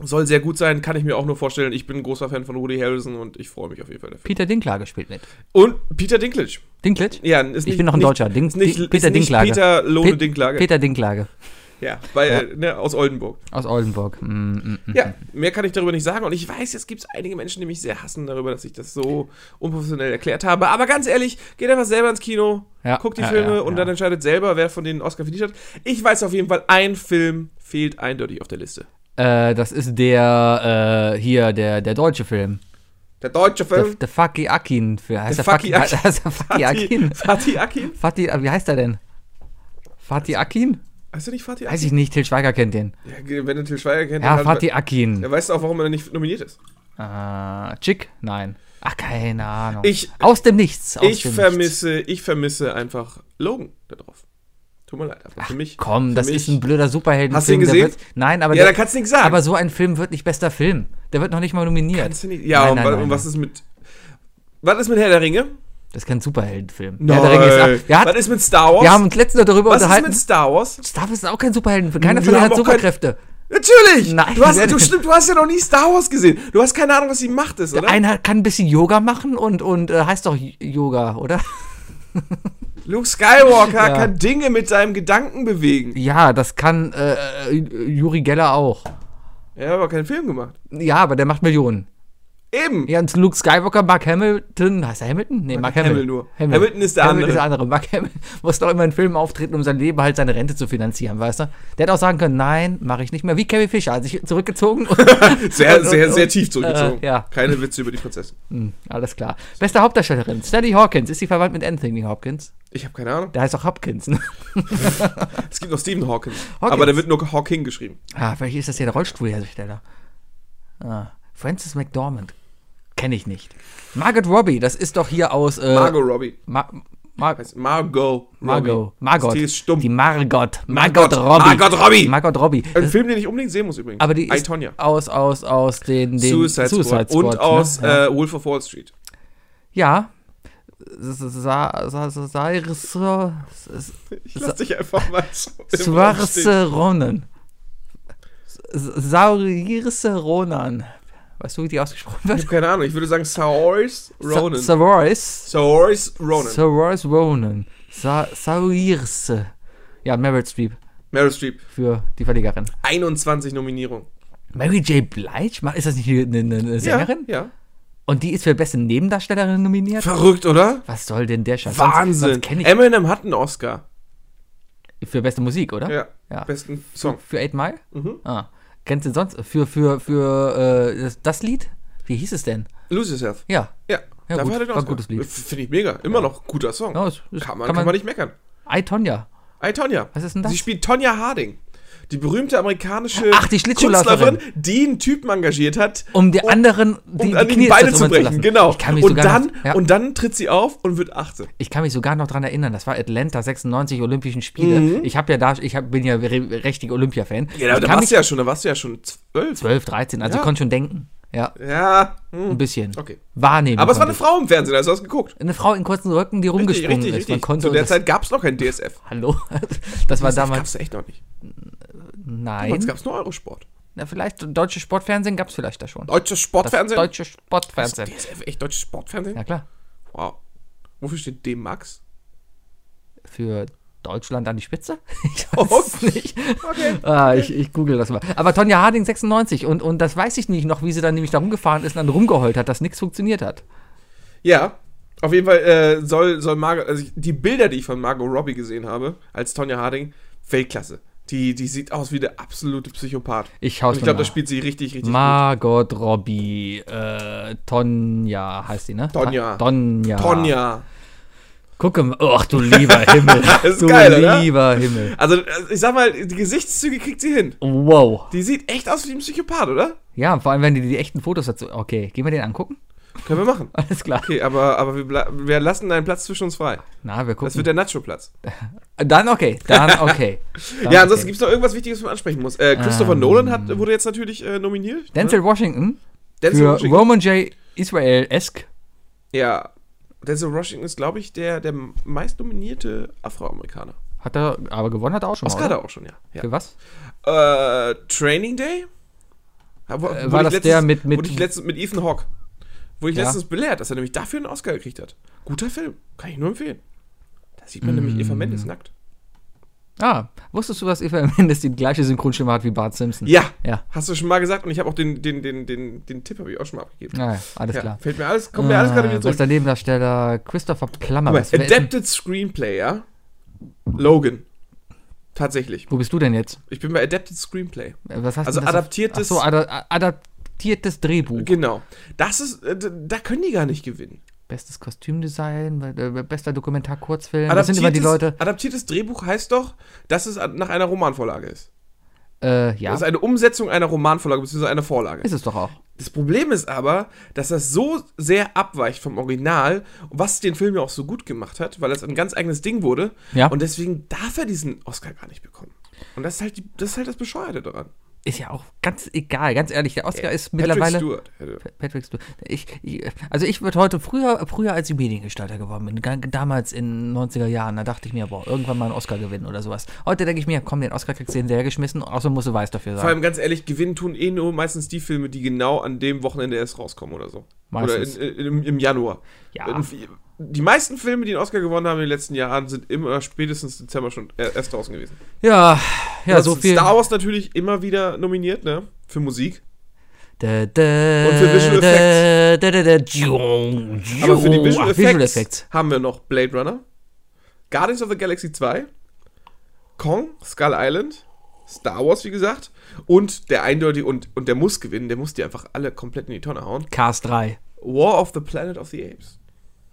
Speaker 3: Soll sehr gut sein, kann ich mir auch nur vorstellen. Ich bin ein großer Fan von Woody Harrelson und ich freue mich auf jeden Fall dafür.
Speaker 2: Peter Dinklage spielt mit.
Speaker 3: Und Peter Dinklage.
Speaker 2: Dinklage?
Speaker 3: Ja, ist
Speaker 2: Ich
Speaker 3: nicht,
Speaker 2: bin noch ein
Speaker 3: nicht,
Speaker 2: Deutscher.
Speaker 3: Ist nicht,
Speaker 2: Peter Dinklage.
Speaker 3: Peter Lohne
Speaker 2: Pet-
Speaker 3: Dinklage.
Speaker 2: Peter Dinklage
Speaker 3: ja, weil, Ne, aus Oldenburg.
Speaker 2: aus Oldenburg. Mm, mm, mm.
Speaker 3: Ja, mehr kann ich darüber nicht sagen. Und ich weiß, jetzt gibt es einige Menschen, die mich sehr hassen darüber, dass ich das so unprofessionell erklärt habe. Aber ganz ehrlich, geht einfach selber ins Kino,
Speaker 2: Ja,
Speaker 3: guckt die
Speaker 2: ja,
Speaker 3: Filme
Speaker 2: ja,
Speaker 3: und
Speaker 2: ja.
Speaker 3: dann entscheidet selber, wer von denen Oscar verdient hat. Ich weiß auf jeden Fall, ein Film fehlt eindeutig auf der Liste.
Speaker 2: Äh, das ist der, äh, hier, der, der deutsche Film.
Speaker 3: Der deutsche
Speaker 2: Der,
Speaker 3: Film.
Speaker 2: der Faki Akin. Heißt der,
Speaker 3: Faki
Speaker 2: Faki,
Speaker 3: Akin.
Speaker 2: heißt der Faki Akin?
Speaker 3: Fatih Akin?
Speaker 2: Fatih, wie heißt er denn? Fatih Akin?
Speaker 3: Heißt du nicht Fatih Akin?
Speaker 2: Weiß ich nicht, Till Schweiger kennt den.
Speaker 3: Ja, wenn du Til Schweiger kennt,
Speaker 2: Ja,
Speaker 3: dann
Speaker 2: Fatih Akin.
Speaker 3: dann weißt du auch, warum er nicht nominiert ist.
Speaker 2: Äh, Chick? Nein. Ach, keine Ahnung.
Speaker 3: Ich-
Speaker 2: aus dem Nichts. Aus
Speaker 3: Ich
Speaker 2: dem
Speaker 3: vermisse, ich vermisse einfach Logan da drauf. Tut mir leid, aber für mich.
Speaker 2: Komm,
Speaker 3: für
Speaker 2: das
Speaker 3: mich,
Speaker 2: ist ein blöder Superheldenfilm.
Speaker 3: Hast du ihn gesehen?
Speaker 2: Wird, nein, aber,
Speaker 3: Ja, da kannst du nichts sagen.
Speaker 2: aber so ein Film wird nicht bester Film. Der wird noch nicht mal nominiert.
Speaker 3: Kannst du nicht, ja,
Speaker 2: Nein,
Speaker 3: und,
Speaker 2: nein,
Speaker 3: wa-
Speaker 2: nein,
Speaker 3: und was ist mit. Was ist mit Herr der Ringe?
Speaker 2: Das ist kein Superheldenfilm.
Speaker 3: Nein.
Speaker 2: Herr der Ringe ist wir,
Speaker 3: was
Speaker 2: hat,
Speaker 3: ist mit Star Wars?
Speaker 2: wir haben uns letztens darüber
Speaker 3: was ist
Speaker 2: unterhalten.
Speaker 3: mit Star Wars?
Speaker 2: Star Wars ist auch kein Superheldenfilm. Keiner von denen hat
Speaker 3: kein-
Speaker 2: Superkräfte.
Speaker 3: Natürlich!
Speaker 2: Nein,
Speaker 3: du, hast, du, stimmt, du hast ja noch nie Star Wars gesehen. Du hast keine Ahnung, was die Macht ist, oder?
Speaker 2: Einer kann ein bisschen Yoga machen und, und äh, heißt doch Yoga, oder?
Speaker 3: Luke Skywalker
Speaker 2: Ja.
Speaker 3: kann Dinge mit seinem Gedanken bewegen.
Speaker 2: Ja, das kann äh, äh, Yuri Geller auch.
Speaker 3: Er hat aber keinen Film gemacht.
Speaker 2: Ja, aber der macht Millionen.
Speaker 3: Eben.
Speaker 2: Ja, und Luke Skywalker, Mark Hamilton, heißt er Hamilton? Nee, Mark,
Speaker 3: Hamill
Speaker 2: Hamill.
Speaker 3: nur. Hamilton ist der
Speaker 2: Hamill
Speaker 3: andere.
Speaker 2: ist der andere. Mark Hamill muss doch immer in Filmen auftreten, um sein Leben halt seine Rente zu finanzieren, weißt du? Der hätte auch sagen können, nein, mache ich nicht mehr. Wie Carrie Fisher, hat sich zurückgezogen.
Speaker 3: Sehr,
Speaker 2: und-
Speaker 3: sehr,
Speaker 2: und-
Speaker 3: sehr tief zurückgezogen.
Speaker 2: Äh, ja.
Speaker 3: Keine Witze über die Prinzessin.
Speaker 2: Hm, alles klar. Beste Hauptdarstellerin, Sally Hawkins. Ist sie verwandt mit Anthony Hopkins?
Speaker 3: Ich habe keine Ahnung.
Speaker 2: Der heißt auch Hopkins. Ne?
Speaker 3: Es gibt noch Stephen Hawkins.
Speaker 2: Hawkins.
Speaker 3: Aber der wird nur Hawking geschrieben.
Speaker 2: Ah, vielleicht ist das ja der Rollstuhlhersteller. Ah, Francis McDormand. Kenne ich nicht. Margot Robbie, das ist doch hier aus. Äh,
Speaker 3: Margot Robbie.
Speaker 2: Ma Mar
Speaker 3: Margot.
Speaker 2: Margot. Margot.
Speaker 3: T ist stumm.
Speaker 2: Die Margot.
Speaker 3: Margot.
Speaker 2: Margot Robbie.
Speaker 3: Margot Robbie.
Speaker 2: Margot Robbie.
Speaker 3: Ein Film, den ich unbedingt sehen muss übrigens.
Speaker 2: aber die ist aus, aus, aus den, den
Speaker 3: Suicide, Squad. Und
Speaker 2: ne?
Speaker 3: aus
Speaker 2: ja.
Speaker 3: äh, Wolf of Wall Street.
Speaker 2: ja.
Speaker 3: Ich lass dich einfach mal.
Speaker 2: Swarze Ronan. Saurierse Ronan. Weißt du, wie die ausgesprochen
Speaker 3: Ich
Speaker 2: wird?
Speaker 3: habe keine Ahnung. Ich würde sagen Saoirse Ronan.
Speaker 2: Saoirse.
Speaker 3: Saoirse Ronan.
Speaker 2: Saoirse Ronan. Sa Saoirse. Ja, Meryl Streep
Speaker 3: Meryl Streep.
Speaker 2: für die Verlegerin.
Speaker 3: 21 Nominierungen.
Speaker 2: Mary J. Blige? Ist das nicht eine, eine, eine Sängerin?
Speaker 3: Ja, ja.
Speaker 2: Und die ist für beste Nebendarstellerin nominiert?
Speaker 3: Verrückt, oder?
Speaker 2: Was soll denn der Scheiß? Sonst-
Speaker 3: Wahnsinn.
Speaker 2: Sonst ich
Speaker 3: Eminem hat einen Oscar.
Speaker 2: für beste Musik, oder?
Speaker 3: Ja.
Speaker 2: Ja.
Speaker 3: Besten Song.
Speaker 2: Für Eight Mile?
Speaker 3: Mhm.
Speaker 2: Ah. Kennst du sonst? Für, für, für äh, das, Lied? Wie hieß es denn?
Speaker 3: Lose Yourself.
Speaker 2: Ja.
Speaker 3: Ja.
Speaker 2: Ja,
Speaker 3: Dafür
Speaker 2: gut.
Speaker 3: hat er den
Speaker 2: War ein gutes Lied.
Speaker 3: Finde ich mega. Immer noch guter Song.
Speaker 2: Ja, es-
Speaker 3: kann, man,
Speaker 2: kann
Speaker 3: kann,
Speaker 2: man-
Speaker 3: man nicht meckern.
Speaker 2: I, Tonja.
Speaker 3: Ey, Tonja.
Speaker 2: Was ist denn das?
Speaker 3: Sie spielt Tonja Harding. Die berühmte amerikanische
Speaker 2: Ach, die.
Speaker 3: Künstlerin, die einen Typen engagiert hat,
Speaker 2: Um die anderen die,
Speaker 3: um an
Speaker 2: die
Speaker 3: die
Speaker 2: Knie
Speaker 3: Beine zu brechen.
Speaker 2: lassen.
Speaker 3: Genau.
Speaker 2: Ich kann mich
Speaker 3: Und
Speaker 2: sogar
Speaker 3: dann,
Speaker 2: noch, ja.
Speaker 3: und dann tritt sie auf und wird 18.
Speaker 2: Ich kann mich sogar noch dran erinnern, das war Atlanta 96 Olympischen Spiele.
Speaker 3: Mhm.
Speaker 2: Ich habe ja da, ich hab, bin ja re richtiger Olympia-Fan.
Speaker 3: Ja, da,
Speaker 2: ich
Speaker 3: warst du ja schon, da warst du ja schon 12.
Speaker 2: 12, 13, also
Speaker 3: Ja.
Speaker 2: konnte schon denken. Ja,
Speaker 3: Ja, hm.
Speaker 2: ein bisschen.
Speaker 3: okay.
Speaker 2: Wahrnehmen.
Speaker 3: Aber es war eine Frau im Fernsehen, hast du geguckt?
Speaker 2: ich. eine Frau in kurzen Röcken, die rumgesprungen ist. Man konnte
Speaker 3: Zu der Zeit gab es noch kein DSF.
Speaker 2: Hallo? Das war
Speaker 3: Das gab
Speaker 2: damals.
Speaker 3: es echt noch nicht.
Speaker 2: Nein.
Speaker 3: Damals gab es nur Eurosport.
Speaker 2: Na, vielleicht deutsche Sportfernsehen gab es vielleicht da schon.
Speaker 3: Deutsches
Speaker 2: Das
Speaker 3: Sportfernsehen?
Speaker 2: deutsche Sportfernsehen.
Speaker 3: DSF, echt deutsches Sportfernsehen?
Speaker 2: Ja klar.
Speaker 3: Wow. Wofür steht D-Max?
Speaker 2: Für Deutschland an die Spitze? Ich
Speaker 3: Oh,
Speaker 2: weiß es nicht.
Speaker 3: Okay.
Speaker 2: Ah, ich, ich google das mal. Aber Tonja Harding 96 und, und das weiß ich nicht noch, wie sie dann nämlich da rumgefahren ist und dann rumgeheult hat, dass nichts funktioniert hat.
Speaker 3: Ja, auf jeden Fall äh, soll, soll Margot, also die Bilder, die ich von Margot Robbie gesehen habe, als Tonja Harding, Weltklasse. Die, die sieht aus wie der absolute Psychopath.
Speaker 2: Ich
Speaker 3: Und
Speaker 2: hau's
Speaker 3: ich glaube, da spielt sie richtig, richtig
Speaker 2: Margot Robbie, äh, Tonja heißt die, ne?
Speaker 3: Tonja.
Speaker 2: Tonja.
Speaker 3: gut. Tonja.
Speaker 2: Gucke mal, ach du lieber Himmel.
Speaker 3: Das ist
Speaker 2: du
Speaker 3: geil, oder?
Speaker 2: lieber Himmel.
Speaker 3: Also, äh, ich sag mal, die Gesichtszüge kriegt sie hin.
Speaker 2: Wow.
Speaker 3: Die sieht echt aus wie ein Psychopath, oder?
Speaker 2: Ja, vor allem, wenn die die echten Fotos dazu. Okay, gehen wir den angucken?
Speaker 3: Können wir machen.
Speaker 2: Alles klar.
Speaker 3: Okay, aber, aber wir, wir lassen einen Platz zwischen uns frei.
Speaker 2: Na, wir
Speaker 3: Das
Speaker 2: gucken.
Speaker 3: wird der Nacho-Platz.
Speaker 2: dann okay, dann okay. Dann
Speaker 3: Ja, ansonsten
Speaker 2: okay.
Speaker 3: gibt es noch irgendwas Wichtiges, was man ansprechen muss. Äh, Christopher
Speaker 2: Ähm.
Speaker 3: Nolan hat, wurde jetzt natürlich äh, nominiert.
Speaker 2: Denzel Washington
Speaker 3: Denzel
Speaker 2: für
Speaker 3: Washington.
Speaker 2: Roman J. Israel-esque.
Speaker 3: Ja. Denzel Washington ist, glaube ich, der, der meist nominierte Afroamerikaner.
Speaker 2: Hat er, aber gewonnen hat er auch schon
Speaker 3: Oscar
Speaker 2: mal,
Speaker 3: hat er auch schon, ja. ja.
Speaker 2: Für was?
Speaker 3: Äh, Training Day? Wo,
Speaker 2: Äh,
Speaker 3: wurde
Speaker 2: war das
Speaker 3: letztens-
Speaker 2: der mit- mit-
Speaker 3: Wurde ich letztens mit Ethan Hawke. Wurde ich
Speaker 2: Ja.
Speaker 3: letztens belehrt, dass er nämlich dafür einen Oscar gekriegt hat. Guter Film. Kann ich nur empfehlen. Da sieht man nämlich Eva
Speaker 2: Mm.
Speaker 3: Mendes nackt.
Speaker 2: Ah, wusstest du, dass Eva Mendes die gleiche Synchronstimme hat wie Bart Simpson?
Speaker 3: Ja,
Speaker 2: Ja.
Speaker 3: hast du schon mal gesagt und ich habe auch den, den, den, den, den Tipp habe ich auch schon mal abgegeben.
Speaker 2: Ah, ja, alles
Speaker 3: ja,
Speaker 2: klar.
Speaker 3: Fällt mir alles, kommt mir alles gerade wieder zurück.
Speaker 2: Bester Nebendarsteller Christopher Plummer.
Speaker 3: Mal, Adapted Screenplay, ja? Logan. Tatsächlich.
Speaker 2: wo bist du denn jetzt?
Speaker 3: Ich bin bei Adapted Screenplay.
Speaker 2: Was hast
Speaker 3: Also adaptiertes-
Speaker 2: Ach so, ada adaptiertes Drehbuch.
Speaker 3: Genau. Das ist, äh, da können die gar nicht gewinnen.
Speaker 2: Bestes Kostümdesign, äh, bester Dokumentar-Kurzfilm. Das sind immer die Leute.
Speaker 3: adaptiertes Drehbuch heißt doch, dass es nach einer Romanvorlage ist.
Speaker 2: Äh, ja,
Speaker 3: Das ist eine Umsetzung einer Romanvorlage bzw. einer Vorlage.
Speaker 2: ist es doch auch.
Speaker 3: Das Problem ist aber, dass das so sehr abweicht vom Original, was den Film ja auch so gut gemacht hat, weil das ein ganz eigenes Ding wurde.
Speaker 2: Ja.
Speaker 3: Und deswegen darf er diesen Oscar gar nicht bekommen. Und das ist halt, die, das, ist halt das Bescheuerte daran.
Speaker 2: Ist ja auch ganz egal, ganz ehrlich. Der Oscar ist
Speaker 3: Patrick
Speaker 2: mittlerweile.
Speaker 3: Stewart.
Speaker 2: Patrick Stewart. Ich, ich, also ich würde heute früher, früher als ich Mediengestalter geworden bin, damals in den 90er Jahren, da dachte ich mir, boah, irgendwann mal einen Oscar gewinnen oder sowas. Heute denke ich mir, komm, den Oscar kriegst du hinterher geschmissen, außer musst du weiß dafür
Speaker 3: Vor
Speaker 2: sein.
Speaker 3: allem ganz ehrlich, gewinnen tun eh nur meistens die Filme, die genau an dem Wochenende erst rauskommen oder so.
Speaker 2: Meistens.
Speaker 3: Oder in, in, im, im Januar.
Speaker 2: Ja.
Speaker 3: Und Die meisten Filme, die einen Oscar gewonnen haben in den letzten Jahren, sind immer spätestens Dezember schon er- erst draußen gewesen.
Speaker 2: Ja, ja, so viel.
Speaker 3: Star Wars natürlich immer wieder nominiert, ne? Für Musik.
Speaker 2: Da, da,
Speaker 3: Und für Visual
Speaker 2: tschiung,
Speaker 3: Aber für die. Visual
Speaker 2: Ach,
Speaker 3: Effects,
Speaker 2: Visual Effects.
Speaker 3: haben wir noch Blade Runner, Guardians of the Galaxy 2, Kong, Skull Island, Star Wars, wie gesagt, und der eindeutige, und, und der muss gewinnen, der muss die einfach alle komplett in die Tonne hauen.
Speaker 2: Cast 3.
Speaker 3: War of the Planet of the Apes.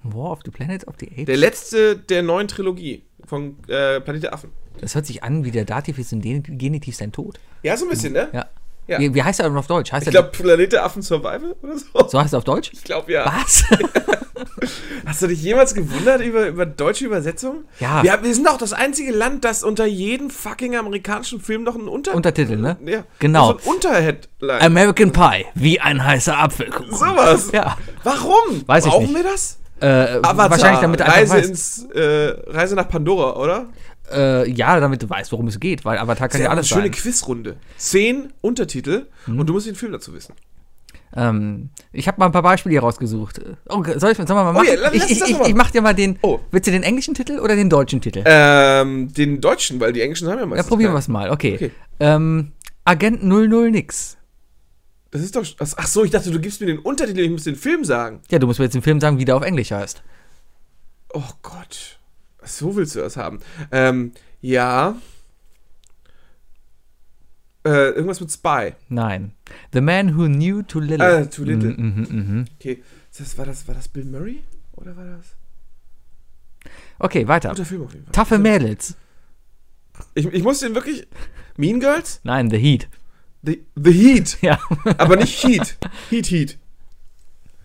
Speaker 2: War of the Planet of the Apes?
Speaker 3: Der letzte der neuen Trilogie von äh, Planet der Affen.
Speaker 2: Das hört sich an wie der Dativ ist den- Genitiv sein Tod.
Speaker 3: Ja, so ein bisschen, ne?
Speaker 2: Ja.
Speaker 3: Ja.
Speaker 2: Wie, wie heißt er denn auf Deutsch? Heißt
Speaker 3: Ich glaube, Planet der Affen Survival oder so.
Speaker 2: so heißt er auf Deutsch?
Speaker 3: Ich glaube, ja.
Speaker 2: Was?
Speaker 3: Hast du dich jemals gewundert über, über deutsche Übersetzung?
Speaker 2: Ja.
Speaker 3: Wir, haben- wir sind auch das einzige Land, das unter jedem fucking amerikanischen Film noch einen Unter
Speaker 2: Untertitel, ne?
Speaker 3: Ja.
Speaker 2: Genau.
Speaker 3: So ein Unterheadline.
Speaker 2: American Pie, wie ein heißer Apfelkuchen.
Speaker 3: Sowas.
Speaker 2: Ja.
Speaker 3: Warum?
Speaker 2: Weiß ich
Speaker 3: Brauchen
Speaker 2: nicht.
Speaker 3: wir das?
Speaker 2: Äh,
Speaker 3: Avatar,
Speaker 2: wahrscheinlich damit
Speaker 3: Reise,
Speaker 2: weißt,
Speaker 3: ins, äh, Reise nach Pandora, oder?
Speaker 2: äh, ja, damit du weißt, worum es geht, weil Avatar kann ja
Speaker 3: eine
Speaker 2: alles
Speaker 3: schöne
Speaker 2: sein.
Speaker 3: Quizrunde. Zehn Untertitel und du musst den Film dazu wissen.
Speaker 2: Ähm, ich habe mal ein paar Beispiele hier rausgesucht. Oh, soll ich, wir mal machen?
Speaker 3: ja, lass
Speaker 2: ich, ich, ich, ich mach dir mal den.
Speaker 3: Oh.
Speaker 2: Willst du den englischen Titel oder den deutschen Titel?
Speaker 3: Ähm, den deutschen, weil die englischen haben ja
Speaker 2: ja,
Speaker 3: meistens.
Speaker 2: probieren wir es mal. Okay.
Speaker 3: Okay.
Speaker 2: Ähm, Agent 00 nix.
Speaker 3: Das ist doch. Ach so, ich dachte, du gibst mir den Untertitel, ich muss den Film sagen.
Speaker 2: Ja, du musst mir jetzt den Film sagen, wie der auf Englisch heißt.
Speaker 3: Oh Gott. So willst du das haben. Ähm, ja. Äh, irgendwas mit Spy.
Speaker 2: Nein. The Man Who Knew Too Little.
Speaker 3: Äh, Too Little.
Speaker 2: Mhm, mhm, mhm.
Speaker 3: Okay. Das, war, das, war das Bill Murray? Oder war das?
Speaker 2: Okay, weiter.
Speaker 3: Guter Film auf jeden Fall.
Speaker 2: Taffe Mädels.
Speaker 3: Ich, ich muss den wirklich. Mean Girls?
Speaker 2: Nein, The Heat.
Speaker 3: The, the Heat.
Speaker 2: Ja.
Speaker 3: Aber nicht Heat. Heat, Heat.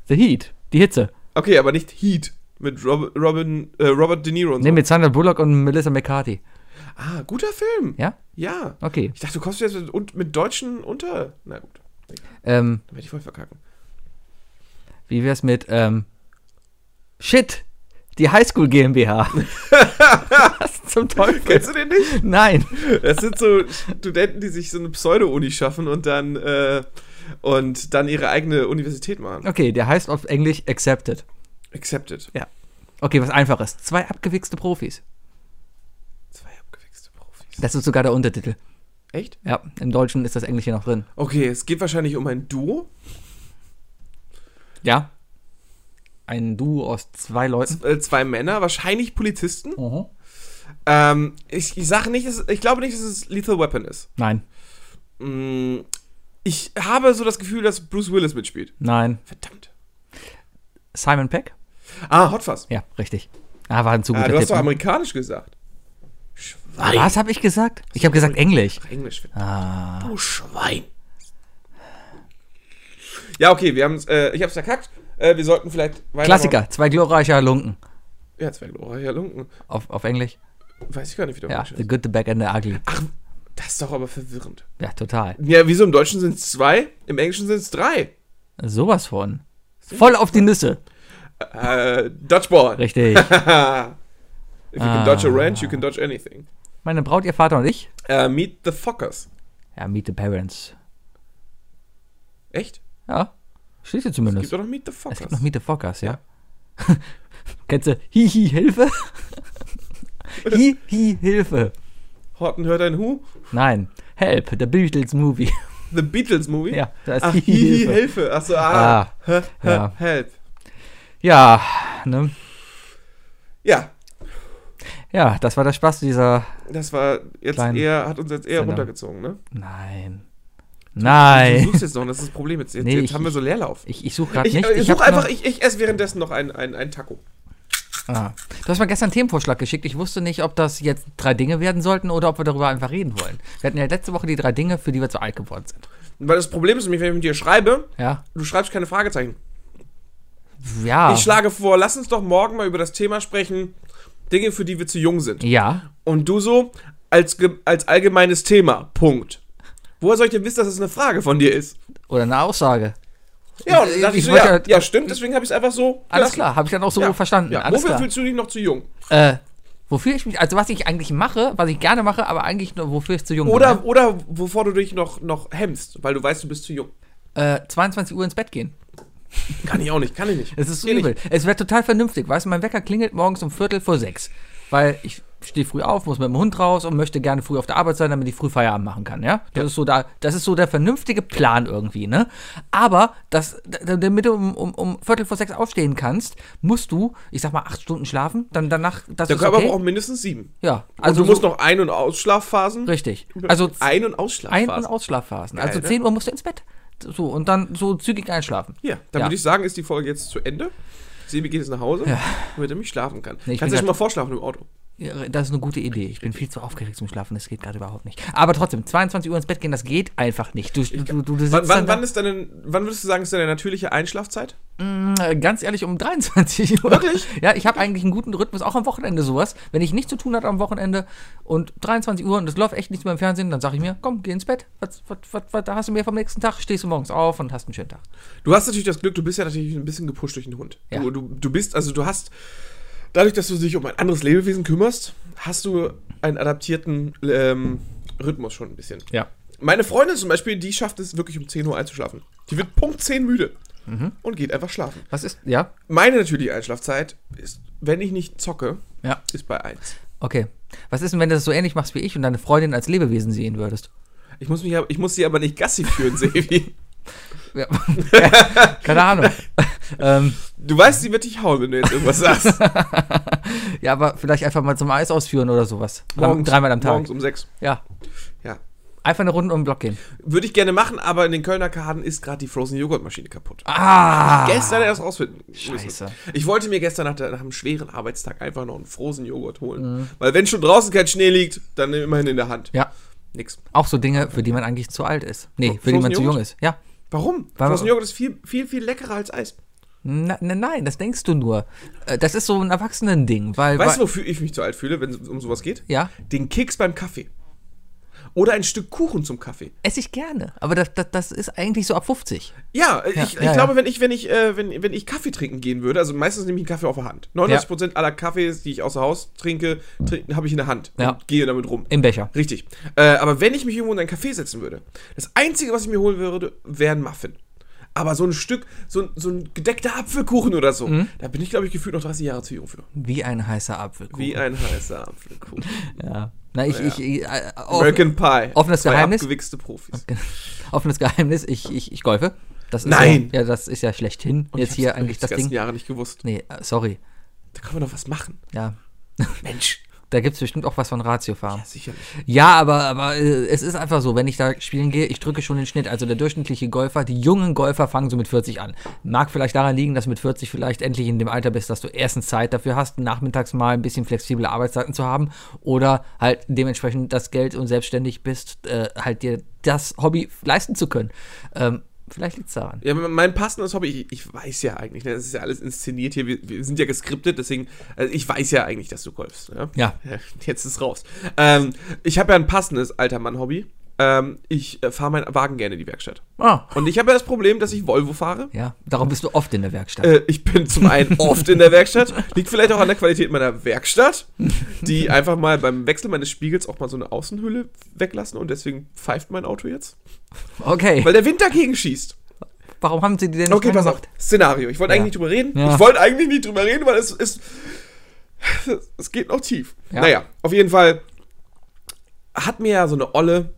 Speaker 2: The Heat. Die Hitze.
Speaker 3: Okay, aber nicht Heat. Mit Rob, Robin, äh, Robert De Niro und so.
Speaker 2: Ne, mit Sandra Bullock und Melissa McCarthy.
Speaker 3: Ah, guter Film.
Speaker 2: Ja?
Speaker 3: Ja.
Speaker 2: Okay.
Speaker 3: Ich dachte, du kommst jetzt mit, mit deutschen unter. Na gut,
Speaker 2: Ähm,
Speaker 3: dann werde ich voll verkacken.
Speaker 2: wie wär's mit, ähm, Shit, die Highschool GmbH. Was zum Teufel?
Speaker 3: Kennst du den nicht?
Speaker 2: Nein.
Speaker 3: Das sind so Studenten, die sich so eine Pseudo-Uni schaffen und dann, äh, und dann ihre eigene Universität machen.
Speaker 2: Okay, der heißt auf Englisch Accepted.
Speaker 3: Accepted.
Speaker 2: Okay, was einfaches. Zwei abgewichste Profis.
Speaker 3: Zwei abgewichste Profis.
Speaker 2: Das ist sogar der Untertitel.
Speaker 3: Echt?
Speaker 2: Ja, im Deutschen ist das Englische noch drin.
Speaker 3: Okay, es geht wahrscheinlich um ein Duo.
Speaker 2: Ja. Ein Duo aus zwei Leuten.
Speaker 3: Äh, zwei Männer, wahrscheinlich Polizisten.
Speaker 2: Mhm.
Speaker 3: Ähm, ich, ich sage nicht, ich glaube nicht, dass es Lethal Weapon ist.
Speaker 2: Nein,
Speaker 3: Mm, ich habe so das Gefühl, dass Bruce Willis mitspielt.
Speaker 2: nein.
Speaker 3: Verdammt.
Speaker 2: Simon Peck?
Speaker 3: Ah, Hot Fuzz.
Speaker 2: Ja, richtig. Ah, war ein zu
Speaker 3: Ah,
Speaker 2: guter
Speaker 3: du hast
Speaker 2: Tipp.
Speaker 3: doch
Speaker 2: ne?
Speaker 3: amerikanisch gesagt.
Speaker 4: Schwein.
Speaker 2: Was habe ich gesagt? Ich habe gesagt Englisch.
Speaker 3: Englisch.
Speaker 2: Ah.
Speaker 4: Du Schwein.
Speaker 3: Ja, okay, wir haben äh, ich hab's verkackt. Äh, wir sollten vielleicht weitermachen.
Speaker 2: Klassiker, zwei glorreiche Halunken.
Speaker 3: Ja, zwei glorreiche Lunken.
Speaker 2: Auf, auf Englisch.
Speaker 3: Weiß ich gar nicht, wie der
Speaker 2: Ja, The
Speaker 3: ist.
Speaker 2: Good, The Bad and The Ugly.
Speaker 3: Das ist doch aber verwirrend.
Speaker 2: Ja, total.
Speaker 3: Ja, wieso im Deutschen sind es zwei, im Englischen sind es drei.
Speaker 2: Sowas von. Voll auf die Nüsse.
Speaker 3: Äh, Dodgeball.
Speaker 2: Richtig.
Speaker 3: If you can
Speaker 2: Ah.
Speaker 3: dodge a wrench, you can dodge anything.
Speaker 2: Meine Braut, ihr Vater und ich.
Speaker 3: Äh, meet the Fockers.
Speaker 2: Ja, Meet the Parents.
Speaker 3: Echt?
Speaker 2: Ja, steht hier
Speaker 3: Es
Speaker 2: zumindest.
Speaker 3: gibt doch noch Meet the
Speaker 2: Es
Speaker 3: Fockers.
Speaker 2: gibt noch Meet the Fockers, ja. Kennst du Hihi, Hilfe? Hihi, Hilfe.
Speaker 3: Horton hört ein Hu.
Speaker 2: Nein, Help, The Beatles Movie.
Speaker 3: The Beatles Movie.
Speaker 2: Ja, da ist
Speaker 3: Ach,
Speaker 2: Hihi, Hilfe.
Speaker 3: Hilfe. Achso, ah.
Speaker 2: Ah,
Speaker 3: Hä, hä,
Speaker 2: ja.
Speaker 3: Help.
Speaker 2: Ja, ne?
Speaker 3: Ja,
Speaker 2: Ja, das war der Spaß dieser.
Speaker 3: das war jetzt eher, hat uns jetzt eher
Speaker 2: Sendung.
Speaker 3: runtergezogen, ne?
Speaker 2: Nein.
Speaker 3: Du
Speaker 2: Nein.
Speaker 3: suchst jetzt noch, das ist das Problem. Jetzt, jetzt,
Speaker 2: Nee,
Speaker 3: jetzt
Speaker 2: ich-
Speaker 3: haben wir so Leerlauf.
Speaker 2: Ich, ich suche gerade
Speaker 3: Ich,
Speaker 2: nicht.
Speaker 3: äh, ich
Speaker 2: hab
Speaker 3: such einfach, ich, ich esse währenddessen noch ein, ein, Taco.
Speaker 2: Ah. Du hast mir gestern einen Themenvorschlag geschickt. Ich wusste nicht, ob das jetzt drei Dinge werden sollten oder ob wir darüber einfach reden wollen. Wir hatten ja letzte Woche die drei Dinge, für die wir zu alt geworden sind.
Speaker 3: Weil das Problem ist nämlich, wenn ich mit dir schreibe,
Speaker 2: Ja.
Speaker 3: du schreibst keine Fragezeichen.
Speaker 2: Ja.
Speaker 3: Ich schlage vor, lass uns doch morgen mal über das Thema sprechen, Dinge, für die wir zu jung sind.
Speaker 2: ja.
Speaker 3: Und du so, als, als allgemeines Thema, Punkt. Woher soll ich denn wissen, dass es eine Frage von dir ist?
Speaker 2: Oder eine Aussage.
Speaker 3: Ja, und dann ich so, ja,
Speaker 2: ja-
Speaker 3: ja, stimmt, deswegen habe ich es einfach so
Speaker 2: Alles klar, habe ich dann auch so
Speaker 3: Ja,
Speaker 2: verstanden.
Speaker 3: Ja, wofür
Speaker 2: klar.
Speaker 3: fühlst du dich noch zu jung?
Speaker 2: Äh, wofür ich mich, also was ich eigentlich mache, was ich gerne mache, aber eigentlich nur, wofür ich zu jung
Speaker 3: Oder,
Speaker 2: bin.
Speaker 3: oder wovor du dich noch, noch hemmst, weil du weißt, du bist zu jung.
Speaker 2: ne? Äh, 22 Uhr ins Bett gehen.
Speaker 3: Kann ich auch nicht, kann ich nicht.
Speaker 2: Es ist
Speaker 3: Geh
Speaker 2: übel.
Speaker 3: nicht.
Speaker 2: Es wäre total vernünftig. Weißt du, mein Wecker klingelt morgens um Viertel vor sechs. Weil ich stehe früh auf, muss mit dem Hund raus und möchte gerne früh auf der Arbeit sein, damit ich früh Feierabend machen kann, ja? Das, Ist, so da, das ist so der vernünftige Plan irgendwie, ne? Aber, das, da- damit du um, um, um Viertel vor sechs aufstehen kannst, musst du, ich sag mal, acht Stunden schlafen, dann danach, das
Speaker 3: Der
Speaker 2: ist
Speaker 3: Körper
Speaker 2: okay.
Speaker 3: braucht mindestens sieben.
Speaker 2: ja,
Speaker 3: Also
Speaker 2: also
Speaker 3: du musst
Speaker 2: so,
Speaker 3: noch Ein- und Ausschlafphasen.
Speaker 2: richtig. Also
Speaker 3: Ein- und
Speaker 2: Ein-
Speaker 3: Ausschlafphasen.
Speaker 2: und Ausschlafphasen.
Speaker 3: Geil,
Speaker 2: also
Speaker 3: ne?
Speaker 2: 10 Uhr musst du ins Bett. So, und dann so zügig einschlafen.
Speaker 3: Ja, dann
Speaker 2: Ja.
Speaker 3: würde ich sagen, ist die Folge jetzt zu Ende. Sebi geht jetzt nach Hause,
Speaker 2: Ja.
Speaker 3: damit er mich schlafen kann.
Speaker 2: Nee, ich
Speaker 3: Kannst du schon mal vorschlafen im Auto?
Speaker 2: Das ist eine gute Idee. Ich bin viel zu aufgeregt zum Schlafen. Das geht gerade überhaupt nicht. Aber trotzdem, 22 Uhr ins Bett gehen, das geht einfach nicht. Du, du, du, du
Speaker 3: Wann, wann, ist deine, wann würdest du sagen, ist deine natürliche Einschlafzeit?
Speaker 2: Äh, ganz ehrlich, um 23 Uhr.
Speaker 3: Wirklich?
Speaker 2: Ja, ich habe eigentlich einen guten Rhythmus, auch am Wochenende sowas. Wenn ich nichts zu tun hatte am Wochenende und 23 Uhr und es läuft echt nichts mehr im Fernsehen, dann sage ich mir, komm, geh ins Bett. Was, was, was, was, da hast du mir vom nächsten Tag, stehst du morgens auf und hast einen schönen Tag.
Speaker 3: Du hast natürlich das Glück, du bist ja natürlich ein bisschen gepusht durch den Hund.
Speaker 2: Ja.
Speaker 3: Du, du, du bist, also du hast, dadurch, dass du dich um ein anderes Lebewesen kümmerst, hast du einen adaptierten ähm, Rhythmus schon ein bisschen.
Speaker 2: Ja.
Speaker 3: Meine Freundin zum Beispiel, die schafft es wirklich um 10 Uhr einzuschlafen. Die wird Punkt 10 müde
Speaker 2: Mhm.
Speaker 3: und geht einfach schlafen.
Speaker 2: Was ist? Ja?
Speaker 3: Meine natürliche Einschlafzeit ist, wenn ich nicht zocke,
Speaker 2: Ja.
Speaker 3: ist bei 1.
Speaker 2: Okay. Was ist denn, wenn du das so ähnlich machst wie ich und deine Freundin als Lebewesen sehen würdest?
Speaker 3: Ich muss, mich, ich muss sie aber nicht Gassi führen, Sevi.
Speaker 2: Ja. Keine Ahnung. ähm,
Speaker 3: Du weißt, sie wird dich hauen, wenn du jetzt irgendwas sagst.
Speaker 2: ja, aber vielleicht einfach mal zum Eis ausführen oder sowas. Am- Dreimal am Tag.
Speaker 3: Morgens um 6.
Speaker 2: Ja.
Speaker 3: Ja.
Speaker 2: Einfach eine Runde um den Block gehen.
Speaker 3: Würde ich gerne machen, aber in den Kölner Kaden ist gerade die Frozen Joghurtmaschine kaputt.
Speaker 2: Ah!
Speaker 3: Gestern erst rausfinden.
Speaker 2: Scheiße.
Speaker 3: Ich wollte mir gestern nach, der, nach einem schweren Arbeitstag einfach noch einen Frozen Joghurt holen.
Speaker 2: Mhm.
Speaker 3: Weil wenn schon draußen kein Schnee liegt, dann immerhin in der Hand.
Speaker 2: Ja.
Speaker 3: Nix.
Speaker 2: Auch so Dinge, für die man eigentlich zu alt ist. Nee, für die
Speaker 3: Frozen
Speaker 2: man zu
Speaker 3: Joghurt?
Speaker 2: jung ist. Ja.
Speaker 3: Warum?
Speaker 2: Weil-
Speaker 3: Frozen Joghurt ist viel, viel, viel leckerer als Eis.
Speaker 2: Na, na, nein, das denkst du nur. Äh, Das ist so ein Erwachsenending, weil.
Speaker 3: Weißt du, wofür ich mich zu alt fühle, wenn es um sowas geht?
Speaker 2: ja,
Speaker 3: Den Keks beim Kaffee. Oder ein Stück Kuchen zum Kaffee.
Speaker 2: esse ich gerne. Aber das, das, das ist eigentlich so ab 50.
Speaker 3: Ja, ich,
Speaker 2: Ja,
Speaker 3: ich
Speaker 2: ja,
Speaker 3: glaube,
Speaker 2: ja.
Speaker 3: wenn ich, wenn ich, äh, wenn, wenn ich Kaffee trinken gehen würde, also meistens nehme ich einen Kaffee auf der Hand. 99% aller Kaffees, die ich außer Haus trinke, trinken, habe ich in der Hand
Speaker 2: Ja.
Speaker 3: und gehe damit rum.
Speaker 2: Im Becher.
Speaker 3: Richtig. Äh, aber wenn ich mich irgendwo in einen Café setzen würde, das Einzige, was ich mir holen würde, wäre ein Muffin. Aber so ein Stück, so, ein- so ein gedeckter Apfelkuchen oder so,
Speaker 2: Mhm.
Speaker 3: da bin ich, glaube ich, gefühlt noch 30 Jahre zu jung für.
Speaker 2: Wie ein heißer Apfelkuchen.
Speaker 3: Wie ein heißer Apfelkuchen.
Speaker 2: Ja. Na, ich,
Speaker 3: Ja.
Speaker 2: ich, ich äh, off-
Speaker 3: American Pie.
Speaker 2: offenes
Speaker 3: Zwei
Speaker 2: Geheimnis?
Speaker 3: abgewichste Profis.
Speaker 2: offenes Geheimnis, ich, ich, ich golfe. Das ist
Speaker 3: Nein!
Speaker 2: Ja, ja, das ist ja schlechthin.
Speaker 3: Und
Speaker 2: Jetzt
Speaker 3: ich
Speaker 2: hier eigentlich
Speaker 3: die
Speaker 2: das Ding.
Speaker 3: Jahre nicht gewusst.
Speaker 2: Nee, äh, sorry.
Speaker 3: Da kann man doch was machen.
Speaker 2: Ja.
Speaker 3: Mensch.
Speaker 2: Da gibt es bestimmt auch was von Ratio Farm.
Speaker 3: Sicherlich.
Speaker 2: Ja, aber, aber äh, es ist einfach so, wenn ich da spielen gehe, ich drücke schon den Schnitt. Also der durchschnittliche Golfer, die jungen Golfer fangen so mit 40 an. Mag vielleicht daran liegen, dass du mit 40 vielleicht endlich in dem Alter bist, dass du erstens Zeit dafür hast, nachmittags mal ein bisschen flexible Arbeitszeiten zu haben oder halt dementsprechend das Geld und selbstständig bist, äh, halt dir das Hobby leisten zu können. Ähm, Vielleicht liegt es daran.
Speaker 3: Ja, mein passendes Hobby, ich, ich weiß ja eigentlich, ne, das ist ja alles inszeniert hier, wir, wir sind ja geskriptet, deswegen, also ich weiß ja eigentlich, dass du golfst. Ja,
Speaker 2: Ja.
Speaker 3: jetzt ist raus. Ähm, ich habe ja ein passendes alter Mann-Hobby. Ähm, ich äh, fahre meinen Wagen gerne in die Werkstatt.
Speaker 2: Ah.
Speaker 3: Und ich habe ja das Problem, dass ich Volvo fahre.
Speaker 2: Ja, darum bist du oft in der Werkstatt.
Speaker 3: Äh, ich bin zum einen oft in der Werkstatt. Liegt vielleicht auch an der Qualität meiner Werkstatt, die einfach mal beim Wechsel meines Spiegels auch mal so eine Außenhülle weglassen und deswegen pfeift mein Auto jetzt.
Speaker 2: Okay.
Speaker 3: Weil der Wind dagegen schießt.
Speaker 2: Warum haben sie die denn nicht
Speaker 3: Okay, pass auf. Szenario. Ich wollte
Speaker 2: Ja.
Speaker 3: eigentlich nicht drüber reden.
Speaker 2: Ja.
Speaker 3: Ich wollte eigentlich nicht drüber reden, weil es ist. Es geht noch tief.
Speaker 2: Ja.
Speaker 3: Naja, auf jeden Fall hat mir ja so eine Olle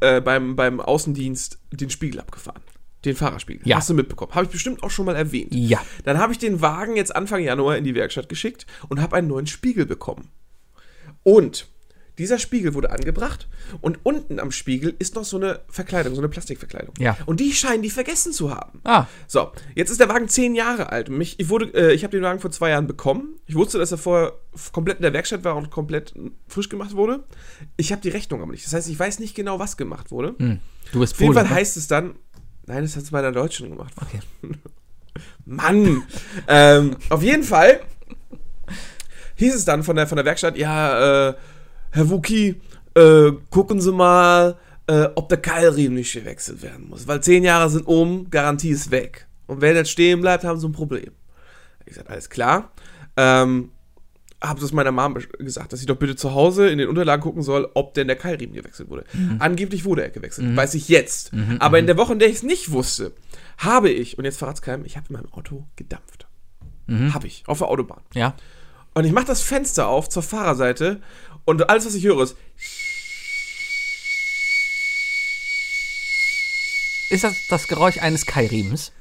Speaker 3: äh, beim, beim Außendienst den Spiegel abgefahren. Den Fahrerspiegel.
Speaker 2: Ja.
Speaker 3: Hast du mitbekommen. Habe ich bestimmt auch schon mal erwähnt.
Speaker 2: Ja.
Speaker 3: Dann habe ich den Wagen jetzt Anfang Januar in die Werkstatt geschickt und habe einen neuen Spiegel bekommen. Und dieser Spiegel wurde angebracht und unten am Spiegel ist noch so eine Verkleidung, so eine Plastikverkleidung.
Speaker 2: Ja.
Speaker 3: Und die scheinen die vergessen zu haben.
Speaker 2: Ah.
Speaker 3: So, jetzt ist der Wagen zehn Jahre alt. Mich, ich wurde, äh, ich habe den Wagen vor zwei Jahren bekommen. Ich wusste, dass er vorher komplett in der Werkstatt war und komplett frisch gemacht wurde. Ich habe die Rechnung aber nicht. Das heißt, ich weiß nicht genau, was gemacht wurde.
Speaker 2: Hm. Du bist
Speaker 3: Auf jeden Fall
Speaker 2: ne?
Speaker 3: heißt es dann, nein, das hat es bei der Deutschen gemacht.
Speaker 2: Okay.
Speaker 3: Mann! ähm, auf jeden Fall hieß es dann von der, von der Werkstatt, ja, äh, Herr Wuki, äh, gucken Sie mal, äh, ob der Keilriemen nicht gewechselt werden muss. Weil zehn Jahre sind um, Garantie ist weg. Und wenn jetzt stehen bleibt, haben Sie ein Problem. Ich gesagt, alles klar. Ähm, habe das meiner Mom gesagt, dass sie doch bitte zu Hause in den Unterlagen gucken soll, ob denn der Keilriemen gewechselt wurde. Angeblich wurde er gewechselt. Weiß ich jetzt. Aber in der Woche, in der ich es nicht wusste, habe ich, und jetzt verrat's keinem, ich habe in meinem Auto gedampft. Habe ich, auf der Autobahn.
Speaker 2: Ja.
Speaker 3: Und ich mache das Fenster auf zur Fahrerseite und alles, was ich höre, ist,
Speaker 2: Ist das das Geräusch eines Keilriemens?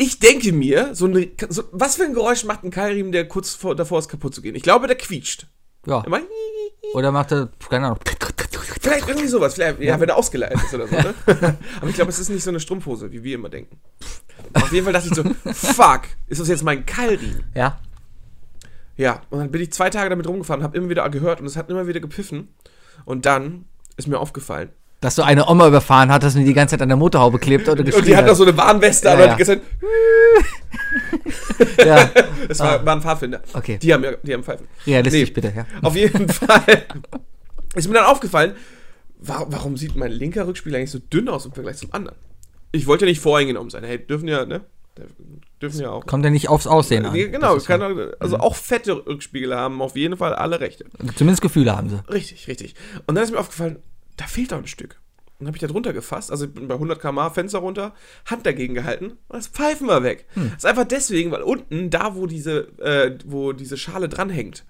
Speaker 3: ich denke mir, so, eine, so was für ein Geräusch macht ein Keilriemen, der kurz vor, davor ist, kaputt zu gehen? Ich glaube, der quietscht.
Speaker 2: Ja.
Speaker 3: Immer,
Speaker 2: Oder macht er, keine Ahnung.
Speaker 3: vielleicht irgendwie sowas, vielleicht, ja, wenn er ausgeleitet ist oder so, ne? Aber ich glaube, es ist nicht so eine Strumpfhose, wie wir immer denken. Auf jeden Fall dachte ich so, fuck, ist das jetzt mein Keilriemen?
Speaker 2: Ja.
Speaker 3: Ja, und dann bin ich zwei Tage damit rumgefahren, habe immer wieder gehört und es hat immer wieder gepfiffen. Und dann ist mir aufgefallen.
Speaker 2: Dass du eine Oma überfahren hattest und die die ganze Zeit an der Motorhaube klebt oder geschrien
Speaker 3: Und die hat noch so eine Warnweste an
Speaker 2: Ja,
Speaker 3: und
Speaker 2: ja.
Speaker 3: die ganze Zeit,
Speaker 2: Ja,
Speaker 3: es war, waren Pfadfinder.
Speaker 2: Okay.
Speaker 3: Die haben, ja- die haben Pfeifen.
Speaker 2: realistisch
Speaker 3: Nee.
Speaker 2: bitte, ja.
Speaker 3: Auf jeden Fall ist mir dann aufgefallen, wa warum sieht mein linker Rückspiegel eigentlich so dünn aus im Vergleich zum anderen? Ich wollte ja nicht voreingenommen sein. Hey, dürfen ja, ne? Dürfen ja auch.
Speaker 2: Kommt ja nicht aufs Aussehen an.
Speaker 3: Ja, genau, kann, also auch fette Rückspiegel haben auf jeden Fall alle Rechte.
Speaker 2: Zumindest Gefühle haben sie.
Speaker 3: Richtig, richtig. Und dann ist mir aufgefallen, da fehlt doch ein Stück. Und dann habe ich da drunter gefasst, also ich bin bei 100 km Fenster runter, Hand dagegen gehalten und das Pfeifen war weg. Das ist einfach deswegen, weil unten, da wo diese, äh, wo diese Schale dranhängt,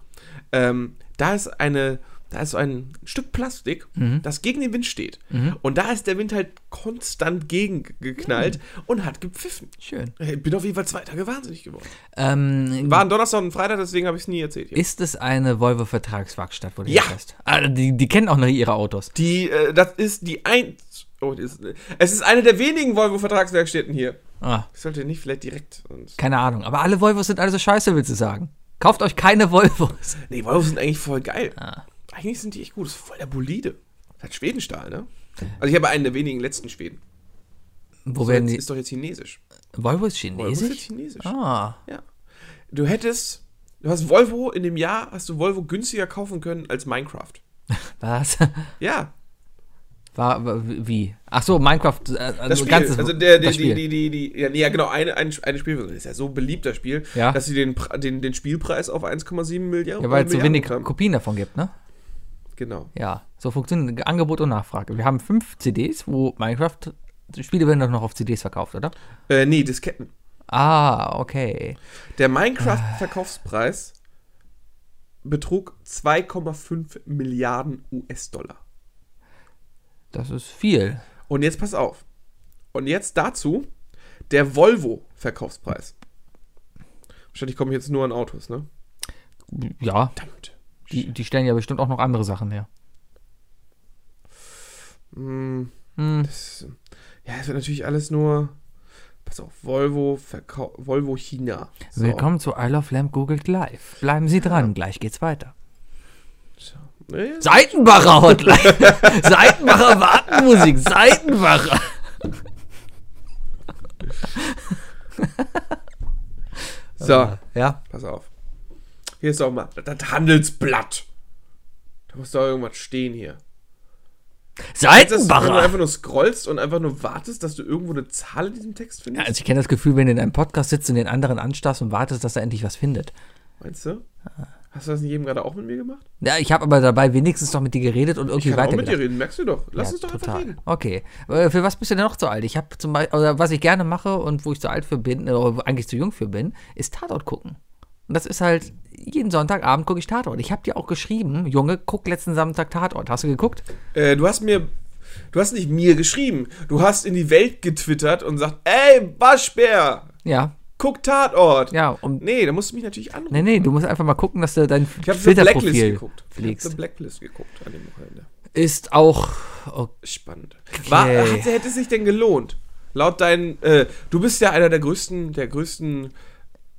Speaker 3: ähm, da ist eine, da ist so ein Stück Plastik, das gegen den Wind steht. Und da ist der Wind halt konstant gegengeknallt und hat gepfiffen.
Speaker 2: Schön.
Speaker 3: Ich bin auf jeden Fall zwei Tage wahnsinnig geworden.
Speaker 2: Ähm,
Speaker 3: War ein Donnerstag und ein Freitag, deswegen habe ich es nie erzählt. Hier.
Speaker 2: ist es eine Volvo-Vertragswerkstatt, wo du
Speaker 3: Ja.
Speaker 2: fährst? Ah, die, die kennen auch noch ihre Autos.
Speaker 3: Die, äh, das ist die ein. Oh, ist, es ist eine der wenigen Volvo-Vertragswerkstätten hier.
Speaker 2: Ah,
Speaker 3: Ich sollte nicht vielleicht direkt.
Speaker 2: Keine Ahnung. Aber alle Volvos sind alle so scheiße, willst du sagen? Kauft euch keine Volvos.
Speaker 3: nee, Volvos sind eigentlich voll geil.
Speaker 2: Ah.
Speaker 3: Eigentlich sind die echt gut. Das ist voll der Bolide. Das hat Schwedenstahl, ne? Also ich habe einen der wenigen letzten Schweden.
Speaker 2: Wo
Speaker 3: So,
Speaker 2: werden die?
Speaker 3: ist doch jetzt chinesisch.
Speaker 2: Volvo ist
Speaker 3: Volvo ist jetzt
Speaker 2: chinesisch?
Speaker 3: chinesisch.
Speaker 2: Ah,
Speaker 3: Ja. Du hättest. Du hast Volvo in dem Jahr, hast du Volvo günstiger kaufen können als Minecraft.
Speaker 2: was?
Speaker 3: Ja,
Speaker 2: War, wie? Ach so, Minecraft, äh, also
Speaker 3: das Spiel.
Speaker 2: ganzes
Speaker 3: also der, der,
Speaker 2: das
Speaker 3: die,
Speaker 2: Spiel.
Speaker 3: die, die, die, ja, nee, ja genau, eine, eine, eine Spiel, das ist ja so ein beliebter Spiel,
Speaker 2: Ja.
Speaker 3: dass sie den, den, den Spielpreis auf 1,7 Milliarden
Speaker 2: ja, weil es so wenig. Kopien davon gibt, ne?
Speaker 3: Genau.
Speaker 2: Ja, so funktioniert Angebot und Nachfrage. Wir haben fünf CDs, wo Minecraft, die Spiele werden doch noch auf CDs verkauft, oder?
Speaker 3: Äh, nee, Disketten.
Speaker 2: Ah, okay.
Speaker 3: Der Minecraft-Verkaufspreis betrug 2,5 Milliarden US-Dollar.
Speaker 2: Das ist viel.
Speaker 3: Und jetzt pass auf. Und jetzt dazu der Volvo-Verkaufspreis. Wahrscheinlich komme ich jetzt nur an Autos, ne?
Speaker 2: Ja,
Speaker 3: Verdammt.
Speaker 2: Die, die stellen ja bestimmt auch noch andere Sachen her.
Speaker 3: Mm,
Speaker 2: mm.
Speaker 3: Das, ja, es wird natürlich alles nur. Pass auf, Volvo, Verkau Volvo China. So.
Speaker 2: Willkommen zu Isle of Lamp Googelt Live. Bleiben Sie dran, ja. gleich geht's weiter. So.
Speaker 3: Nee.
Speaker 2: Seitenbacher Hotline. Seitenbacher Wartenmusik. Seitenbacher.
Speaker 3: so.
Speaker 2: Ja.
Speaker 3: Pass auf. Hier ist doch mal das Handelsblatt. Da muss doch irgendwas stehen hier. Das, wenn du
Speaker 2: Seitenbacher.
Speaker 3: einfach nur scrollst und einfach nur wartest, dass du irgendwo eine Zahl in diesem Text
Speaker 2: Ja,
Speaker 3: findest?
Speaker 2: also ich kenne das Gefühl, wenn du in einem Podcast sitzt und den anderen anstarrst und wartest, dass er endlich was findet.
Speaker 3: Meinst du? Hast du das nicht eben gerade auch mit mir gemacht?
Speaker 2: Ja, ich habe aber dabei wenigstens doch mit dir geredet und irgendwie
Speaker 3: Ich kann auch mit dir reden, merkst du doch. Lass
Speaker 2: Ja,
Speaker 3: uns doch einfach
Speaker 2: total.
Speaker 3: reden.
Speaker 2: Okay. Äh, Für was bist du denn noch zu alt? Ich habe zum Beispiel, oder was ich gerne mache und wo ich zu alt für bin, oder eigentlich zu jung für bin, ist Tatort gucken. Und das ist halt, jeden Sonntagabend gucke ich Tatort. Ich habe dir auch geschrieben, Junge, guck letzten Samstag Tatort. Hast du geguckt?
Speaker 3: Äh, du hast mir. Du hast nicht mir geschrieben. Du hast in die Welt getwittert und sagt, ey, Waschbär,
Speaker 2: Ja.
Speaker 3: guck Tatort.
Speaker 2: Ja, und.
Speaker 3: Nee, da musst du mich natürlich anrufen.
Speaker 2: Nee, nee, du musst einfach mal gucken, dass du dein
Speaker 3: Ich habe The Blacklist
Speaker 2: Filterprofil
Speaker 3: geguckt. Ich habe
Speaker 2: pflegst.
Speaker 3: Blacklist geguckt an dem Wochenende.
Speaker 2: Ist auch. Oh,
Speaker 3: Spannend. War,
Speaker 2: Okay.
Speaker 3: hat, hätte es sich denn gelohnt? Laut deinen, äh, du bist ja einer der größten, der größten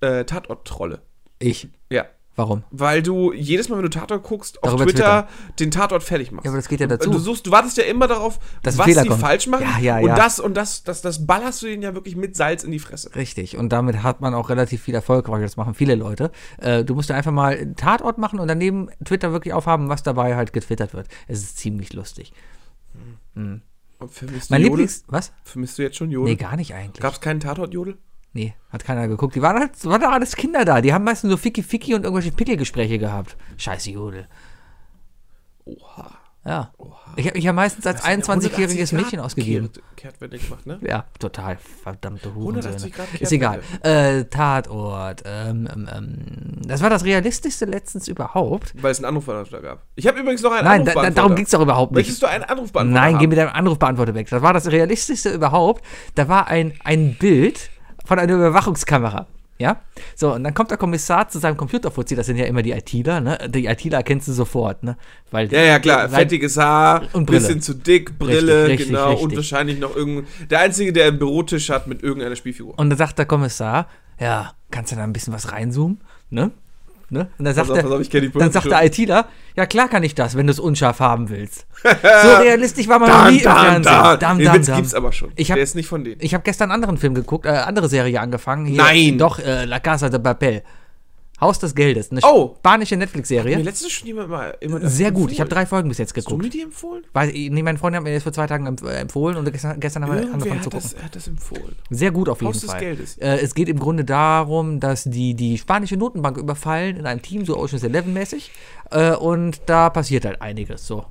Speaker 3: äh, Tatort-Trolle.
Speaker 2: Ich.
Speaker 3: Ja.
Speaker 2: Warum?
Speaker 3: Weil du jedes Mal, wenn du Tatort guckst, auf
Speaker 2: Darüber
Speaker 3: Twitter, den Tatort fertig machst.
Speaker 2: Ja, aber das geht ja dazu.
Speaker 3: Du suchst, du wartest ja immer darauf,
Speaker 2: Dass
Speaker 3: was die
Speaker 2: kommt.
Speaker 3: falsch machen.
Speaker 2: Ja, ja,
Speaker 3: und
Speaker 2: ja.
Speaker 3: das und das, das, das ballerst du denen ja wirklich mit Salz in die Fresse.
Speaker 2: Richtig. Und damit hat man auch relativ viel Erfolg, weil das machen viele Leute. Äh, du musst ja einfach mal einen Tatort machen und daneben Twitter wirklich aufhaben, was dabei halt getwittert wird. Es ist ziemlich lustig.
Speaker 3: Und vermisst
Speaker 2: Mein? Lieblings. Was?
Speaker 3: Vermisst du jetzt schon Jodel?
Speaker 2: Nee, gar nicht eigentlich.
Speaker 3: Gab es keinen Tatort-Jodel?
Speaker 2: Nee, hat keiner geguckt. Die waren halt, waren doch alles Kinder da. Die haben meistens so Ficky-Ficky und irgendwelche Pickelgespräche gehabt. Scheiße Jodel.
Speaker 3: Oha.
Speaker 2: Ja. Ich habe mich ja meistens als 21-jähriges Mädchen ausgegeben.
Speaker 3: Kehrt, Kehrtwende gemacht, ne?
Speaker 2: Ja, total. Verdammte
Speaker 3: 180
Speaker 2: Hurensöhne. Ist egal. Äh, Tatort. Ähm, ähm, ähm, das war das realistischste letztens überhaupt.
Speaker 3: Weil es einen Anrufbeantworter gab. Ich habe übrigens noch einen
Speaker 2: Nein, da, da,
Speaker 3: Anrufbeantworter.
Speaker 2: darum ging es doch überhaupt nicht.
Speaker 3: Möchtest du einen Anrufbeantworter
Speaker 2: Nein,
Speaker 3: haben?
Speaker 2: geh mit deinem Anrufbeantworter weg. Das war das realistischste überhaupt. Da war ein, ein Bild von einer Überwachungskamera. Ja? So, und dann kommt der Kommissar zu seinem Computerfuzzi, das sind ja immer die ITler, ne? Die ITler erkennst du sofort, ne? Weil,
Speaker 3: Ja, ja, klar. Fettiges Haar,
Speaker 2: Und Brille.
Speaker 3: bisschen zu dick, Brille,
Speaker 2: Richtig, richtig,
Speaker 3: genau. Und
Speaker 2: richtig.
Speaker 3: wahrscheinlich noch irgendein. Der Einzige, der einen Bürotisch hat mit irgendeiner Spielfigur.
Speaker 2: Und dann sagt der Kommissar, ja, kannst du da ein bisschen was reinzoomen, ne? Ne? Und dann sagt,
Speaker 3: auf,
Speaker 2: der,
Speaker 3: auf,
Speaker 2: dann sagt der ITler, ja klar kann ich das, wenn du es unscharf haben willst. so realistisch war man noch
Speaker 3: Dam,
Speaker 2: nie im
Speaker 3: dam,
Speaker 2: Fernsehen.
Speaker 3: dam.
Speaker 2: Dam,
Speaker 3: Den Witz gibt's aber schon.
Speaker 2: Ich hab-
Speaker 3: der ist nicht von denen.
Speaker 2: Ich habe gestern einen anderen Film geguckt, äh, andere Serie angefangen. Hier,
Speaker 3: Nein.
Speaker 2: Doch, äh, La Casa de Papel. Haus des Geldes. Eine
Speaker 3: Oh.
Speaker 2: spanische
Speaker 3: Mir
Speaker 2: Netflix-Serie.
Speaker 3: letztens schon jemand mal immer
Speaker 2: Sehr gut. Ich habe drei Folgen bis jetzt
Speaker 3: Hast du
Speaker 2: geguckt.
Speaker 3: mir die empfohlen?
Speaker 2: Weil, nee, meine Freundin hat mir das vor zwei Tagen äh, empfohlen und gestern, gestern haben wir
Speaker 3: Irgendwer
Speaker 2: angefangen zu gucken.
Speaker 3: das, hat das empfohlen.
Speaker 2: Sehr gut auf jeden
Speaker 3: Haus des
Speaker 2: Fall.
Speaker 3: Geldes.
Speaker 2: Äh, es geht im Grunde darum, dass die die spanische Notenbank überfallen in einem Team, so Ocean's Eleven mäßig. Äh, und da passiert halt einiges. So.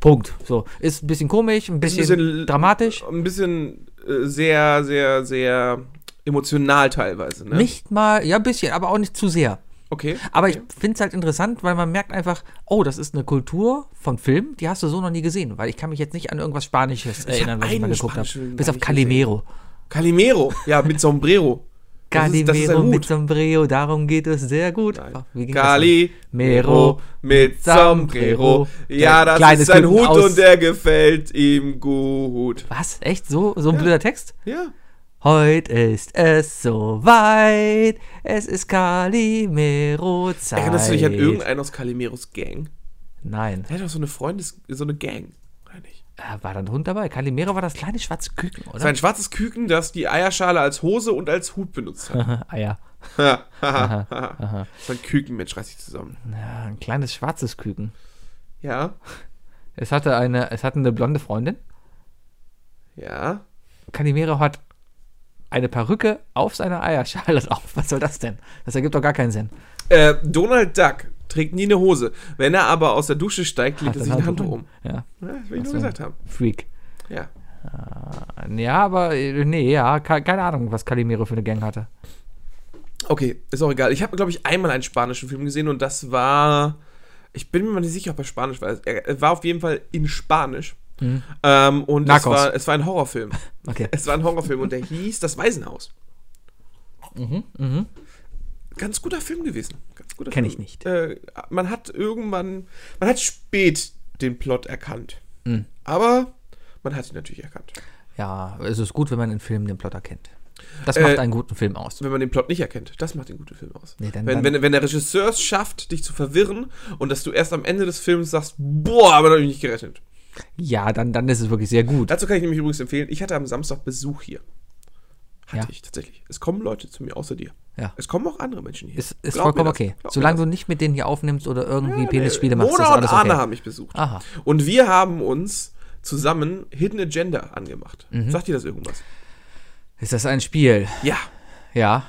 Speaker 2: Punkt. So. Ist ein bisschen komisch, ein bisschen,
Speaker 3: bisschen-
Speaker 2: dramatisch.
Speaker 3: Ein bisschen äh, sehr, sehr, sehr emotional teilweise, ne?
Speaker 2: Nicht mal, ja, ein bisschen, aber auch nicht zu sehr.
Speaker 3: Okay.
Speaker 2: Aber
Speaker 3: okay.
Speaker 2: ich finde es halt interessant, weil man merkt einfach, oh, das ist eine Kultur von Film, die hast du so noch nie gesehen, weil ich kann mich jetzt nicht an irgendwas Spanisches erinnern, was ich mal geguckt habe. Bis auf Calimero.
Speaker 3: Calimero. Ja, mit Sombrero.
Speaker 2: Calimero mit. Sombrero, darum geht es sehr gut.
Speaker 3: Calimero mit Sombrero. Ja, das
Speaker 2: Kleines
Speaker 3: ist ein
Speaker 2: Küken
Speaker 3: Hut
Speaker 2: aus-
Speaker 3: und der gefällt ihm gut.
Speaker 2: Was? Echt? So, so ein blöder Text?
Speaker 3: Ja.
Speaker 2: Heute ist es soweit, es ist Calimero-Zeit.
Speaker 3: Erinnerst du dich an irgendeinen aus Calimeros Gang?
Speaker 2: Nein.
Speaker 3: Er hat doch so eine Freundes-, so eine Gang.
Speaker 2: Äh, War da ein Hund dabei? Calimero war das kleine schwarze Küken, oder?
Speaker 3: Sein schwarzes Küken, das die Eierschale als Hose und als Hut benutzt hat.
Speaker 2: Eier.
Speaker 3: so ein Kükenmensch reißt sich zusammen.
Speaker 2: Ja, ein kleines schwarzes Küken.
Speaker 3: Ja,
Speaker 2: Es hatte eine, es hatte eine blonde Freundin.
Speaker 3: ja.
Speaker 2: Calimero hat eine Perücke auf seiner Eierschale drauf. Was soll das denn? Das ergibt doch gar keinen Sinn.
Speaker 3: Äh, Donald Duck trägt nie eine Hose. Wenn er aber aus der Dusche steigt, legt er sich ein Handtuch um.
Speaker 2: Ja,
Speaker 3: Ja, das will ich nur gesagt haben.
Speaker 2: Freak.
Speaker 3: Ja.
Speaker 2: Ja, aber äh, nee, ja, ke- keine Ahnung, was Calimero für eine Gang hatte.
Speaker 3: Okay, ist auch egal. Ich habe, glaube ich, einmal einen spanischen Film gesehen und das war. Ich bin mir mal nicht sicher, ob er Spanisch war. Er war auf jeden Fall in Spanisch. Ähm, und es war, es war ein Horrorfilm.
Speaker 2: Okay.
Speaker 3: Es war ein Horrorfilm und der hieß Das Waisenhaus. Ganz guter Film gewesen. Ganz guter
Speaker 2: Kenn
Speaker 3: Film.
Speaker 2: ich nicht.
Speaker 3: Äh, man hat irgendwann, man hat spät den Plot erkannt.
Speaker 2: Mhm.
Speaker 3: Aber man hat ihn natürlich erkannt.
Speaker 2: Ja, es ist gut, wenn man in Filmen den Plot erkennt. Das
Speaker 3: Äh,
Speaker 2: macht einen guten Film aus.
Speaker 3: Wenn man den Plot nicht erkennt, das macht den guten Film aus.
Speaker 2: Nee, dann-
Speaker 3: wenn,
Speaker 2: dann-
Speaker 3: wenn, wenn der Regisseur es schafft, dich zu verwirren und dass du erst am Ende des Films sagst, boah, aber da habe ich nicht gerechnet.
Speaker 2: Ja, dann, dann ist es wirklich sehr gut.
Speaker 3: Dazu kann ich nämlich übrigens empfehlen, ich hatte am Samstag Besuch hier. Hatte
Speaker 2: Ja.
Speaker 3: ich tatsächlich. Es kommen Leute zu mir außer dir.
Speaker 2: Ja.
Speaker 3: Es kommen auch andere Menschen hier.
Speaker 2: Ist, ist
Speaker 3: Glaub
Speaker 2: vollkommen okay. Solange du nicht mit denen hier aufnimmst oder irgendwie
Speaker 3: Ja,
Speaker 2: Penisspiele
Speaker 3: nee,
Speaker 2: machst, ist
Speaker 3: Mona und
Speaker 2: alles
Speaker 3: Arne
Speaker 2: okay.
Speaker 3: haben mich besucht.
Speaker 2: Aha.
Speaker 3: Und wir haben uns zusammen Hidden Agenda angemacht.
Speaker 2: Mhm.
Speaker 3: Sagt dir das irgendwas?
Speaker 2: Ist das ein Spiel?
Speaker 3: Ja.
Speaker 2: Ja,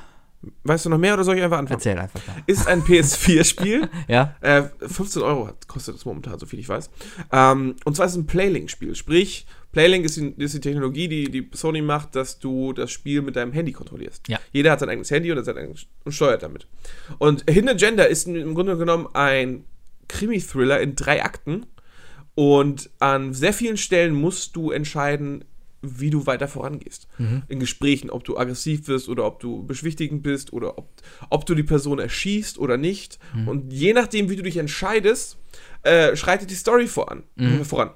Speaker 3: Weißt du noch mehr oder soll ich einfach anfangen?
Speaker 2: erzähl einfach mal.
Speaker 3: Ist ein PS4-Spiel.
Speaker 2: Ja?
Speaker 3: Äh, 15 Euro kostet das momentan, soviel ich weiß. Ähm, und zwar ist es ein Playlink-Spiel. Sprich, Playlink ist die, ist die Technologie, die, die Sony macht, dass du das Spiel mit deinem Handy kontrollierst.
Speaker 2: Ja.
Speaker 3: Jeder hat sein eigenes Handy und, hat sein eigenes, und steuert damit. Und Hidden Agenda ist im Grunde genommen ein Krimi-Thriller in drei Akten. Und an sehr vielen Stellen musst du entscheiden, wie du weiter vorangehst. In Gesprächen, ob du aggressiv wirst oder ob du beschwichtigend bist oder ob, ob du die Person erschießt oder nicht. Und je nachdem, wie du dich entscheidest, äh, schreitet die Story voran. äh, voran.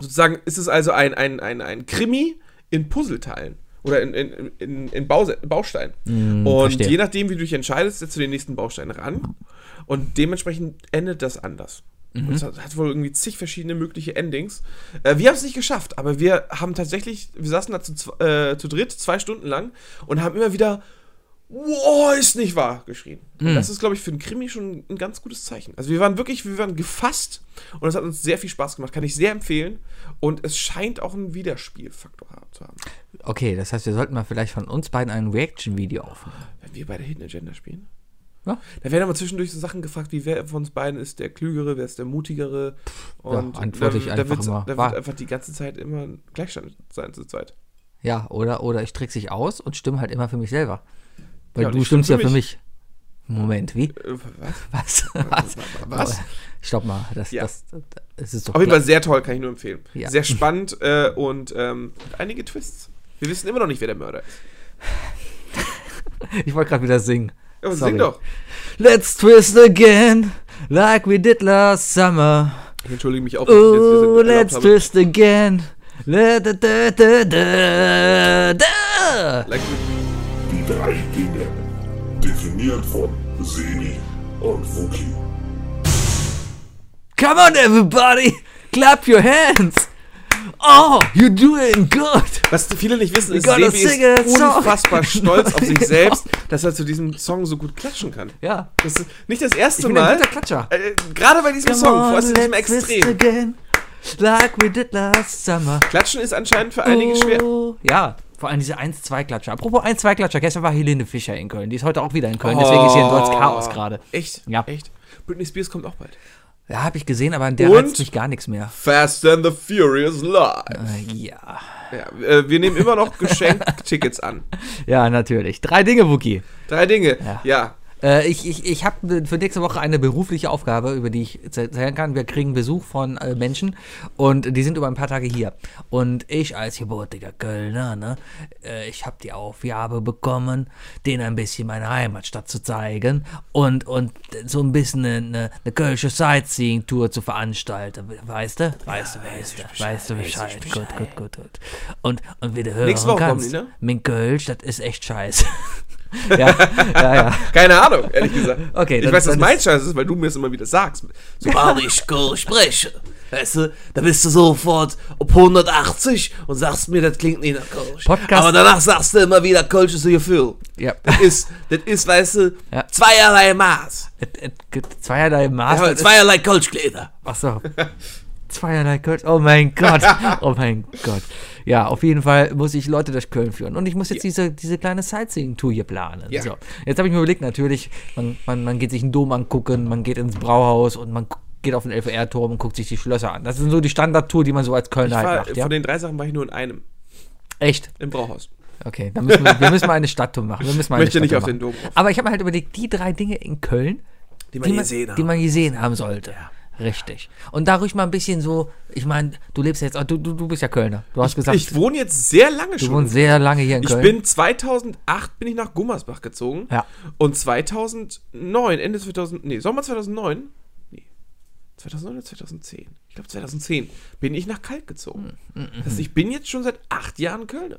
Speaker 3: Sozusagen ist es also ein, ein, ein, ein Krimi in Puzzleteilen. Oder in, in, in, in Bause, Bausteinen. und
Speaker 2: verstehe.
Speaker 3: je nachdem, wie du dich entscheidest, setzt du den nächsten Baustein ran. Und dementsprechend endet das anders. Und es hat, hat wohl irgendwie zig verschiedene mögliche Endings. Äh, wir haben es nicht geschafft, aber wir haben tatsächlich, wir saßen da zu, äh, zu dritt zwei Stunden lang und haben immer wieder Wow, ist nicht wahr, geschrien. Und das ist, glaube ich, für einen Krimi schon ein ganz gutes Zeichen. Also wir waren wirklich, wir waren gefasst und es hat uns sehr viel Spaß gemacht. Kann ich sehr empfehlen. Und es scheint auch einen Wiederspielfaktor zu haben.
Speaker 2: Okay, das heißt, wir sollten mal vielleicht von uns beiden ein Reaction-Video aufnehmen.
Speaker 3: Wenn wir beide Hidden Agenda spielen.
Speaker 2: Ja.
Speaker 3: Da werden aber zwischendurch so Sachen gefragt, wie wer von uns beiden ist der Klügere, wer ist der Mutigere. Und
Speaker 2: antworte ich einfach
Speaker 3: wird's-
Speaker 2: immer
Speaker 3: Da wird einfach die ganze Zeit immer ein Gleichstand sein zu zweit.
Speaker 2: Ja, oder, oder ich trickse sich aus und stimme halt immer für mich selber. Weil
Speaker 3: Ja,
Speaker 2: du
Speaker 3: ich stimme
Speaker 2: stimmst ja
Speaker 3: für
Speaker 2: für
Speaker 3: mich.
Speaker 2: mich. Moment, wie?
Speaker 3: Äh, was?
Speaker 2: Was? Was?
Speaker 3: Was?
Speaker 2: Stopp mal, das,
Speaker 3: Ja.
Speaker 2: das, das ist doch
Speaker 3: Auf jeden. Fall sehr toll, kann ich nur empfehlen.
Speaker 2: Ja.
Speaker 3: Sehr spannend äh, und ähm, einige Twists. Wir wissen immer noch nicht, wer der Mörder ist.
Speaker 2: Ich wollte gerade wieder singen.
Speaker 3: Ja, aber
Speaker 2: Sorry.
Speaker 3: sing doch.
Speaker 2: Let's twist again, like we did last summer.
Speaker 3: Ich entschuldige mich auch. dass ich jetzt
Speaker 2: Oh, let's
Speaker 3: habe.
Speaker 2: twist again. Da, da, da, da, da, da.
Speaker 3: Like,
Speaker 5: Die drei Dinge. Definiert von Seni und Wookie.
Speaker 2: Come on, everybody, clap your hands. Oh, you're doing good.
Speaker 3: was viele nicht wissen, ist, Sebi ist
Speaker 2: song.
Speaker 3: unfassbar stolz auf sich selbst, dass er zu diesem Song so gut klatschen kann.
Speaker 2: Ja,
Speaker 3: Das ist nicht das erste
Speaker 2: ich bin ein
Speaker 3: Mal.
Speaker 2: guter Klatscher.
Speaker 3: Äh, Gerade bei diesem Song, vor allem in diesem Extrem.
Speaker 2: like we did last summer.
Speaker 3: Klatschen ist anscheinend für einige schwer.
Speaker 2: Oh, Ja, vor allem diese 1-2-Klatscher. Apropos 1-2-Klatscher, gestern war Helene Fischer in Köln. Die ist heute auch wieder in Köln, deswegen ist hier ein Dorts Chaos gerade.
Speaker 3: Echt?
Speaker 2: Ja.
Speaker 3: Echt? Britney Spears kommt auch bald.
Speaker 2: Ja, habe ich gesehen, aber an der reizt mich gar nichts mehr.
Speaker 3: Fast and the Furious Live.
Speaker 2: Äh, ja.
Speaker 3: Ja, äh, wir nehmen immer noch Geschenktickets an.
Speaker 2: Ja, natürlich. Drei Dinge, Wookie.
Speaker 3: Drei Dinge.
Speaker 2: Ja.
Speaker 3: Ja.
Speaker 2: Äh, ich ich, ich habe für nächste Woche eine berufliche Aufgabe, über die ich erzählen kann. Wir kriegen Besuch von äh, Menschen und die sind über ein paar Tage hier. Und ich als gebürtiger Kölner, ne, äh, ich habe die Aufgabe bekommen, denen ein bisschen meine Heimatstadt zu zeigen und, und so ein bisschen eine, eine kölsche Sightseeing-Tour zu veranstalten. Weißt du? Weißt du, weißt du, weißt du Bescheid. Gut, gut, gut, gut. Und, und wie du hören
Speaker 3: Nächste Woche kommen
Speaker 2: kannst,
Speaker 3: die, ne?
Speaker 2: mein Kölsch, das ist echt scheiße. ja, ja, ja.
Speaker 3: Keine Ahnung, ehrlich gesagt.
Speaker 2: Okay,
Speaker 3: ich
Speaker 2: dann-
Speaker 3: weiß, dass mein Scheiß ist, weil du mir es immer wieder sagst. So,
Speaker 4: Sobald ich spreche, weißt du, da bist du sofort auf 180 und sagst mir, das klingt nicht nach Kölsch.
Speaker 2: Podcast-
Speaker 4: Aber danach sagst du immer wieder, Kölsch ist ein Gefühl.
Speaker 2: ja.
Speaker 3: das ist, das ist, weißt du,
Speaker 2: Ja.
Speaker 4: Zweierlei Maß.
Speaker 2: Es gibt zweierlei Maß.
Speaker 4: Ja, zweierlei Kölschgläser.
Speaker 2: Ach so. Zweierlei Kölsch. Oh mein Gott. Oh mein Gott. Ja, auf jeden Fall muss ich Leute durch Köln führen. Und ich muss jetzt diese, diese kleine Sightseeing-Tour hier planen.
Speaker 3: Ja.
Speaker 2: So. Jetzt habe ich mir überlegt, natürlich, man, man, man geht sich einen Dom angucken, man geht ins Brauhaus und man geht auf den LVR-Turm und guckt sich die Schlösser an. Das sind so die Standardtour, die man so als Kölner halt macht. Ja?
Speaker 3: von den drei Sachen war ich nur in einem.
Speaker 2: Echt?
Speaker 3: Im Brauhaus.
Speaker 2: Okay, dann müssen wir, wir müssen mal eine Stadttour machen. Wir müssen mal
Speaker 3: Ich möchte
Speaker 2: eine
Speaker 3: nicht auf den
Speaker 2: machen.
Speaker 3: Dom rauf.
Speaker 2: Aber ich habe mir halt überlegt, die drei Dinge in Köln,
Speaker 3: Die man
Speaker 2: die man,
Speaker 3: gesehen
Speaker 2: die man gesehen haben sollte. Richtig. Und da ruhig mal ein bisschen so, ich meine, du lebst jetzt, du, du, du bist ja Kölner. Du hast gesagt,
Speaker 3: Ich wohne jetzt sehr lange
Speaker 2: du
Speaker 3: schon.
Speaker 2: wohnst sehr lange hier in
Speaker 3: Ich
Speaker 2: Köln.
Speaker 3: bin 2008 bin ich nach Gummersbach gezogen.
Speaker 2: Ja.
Speaker 3: Und 2009, Ende 2000, nee, Sommer 2009, nee, 2009 oder 2010? Ich glaube 2010 bin ich nach Kalk gezogen.
Speaker 2: Mm,
Speaker 3: Das heißt, ich bin jetzt schon seit acht Jahren Kölner.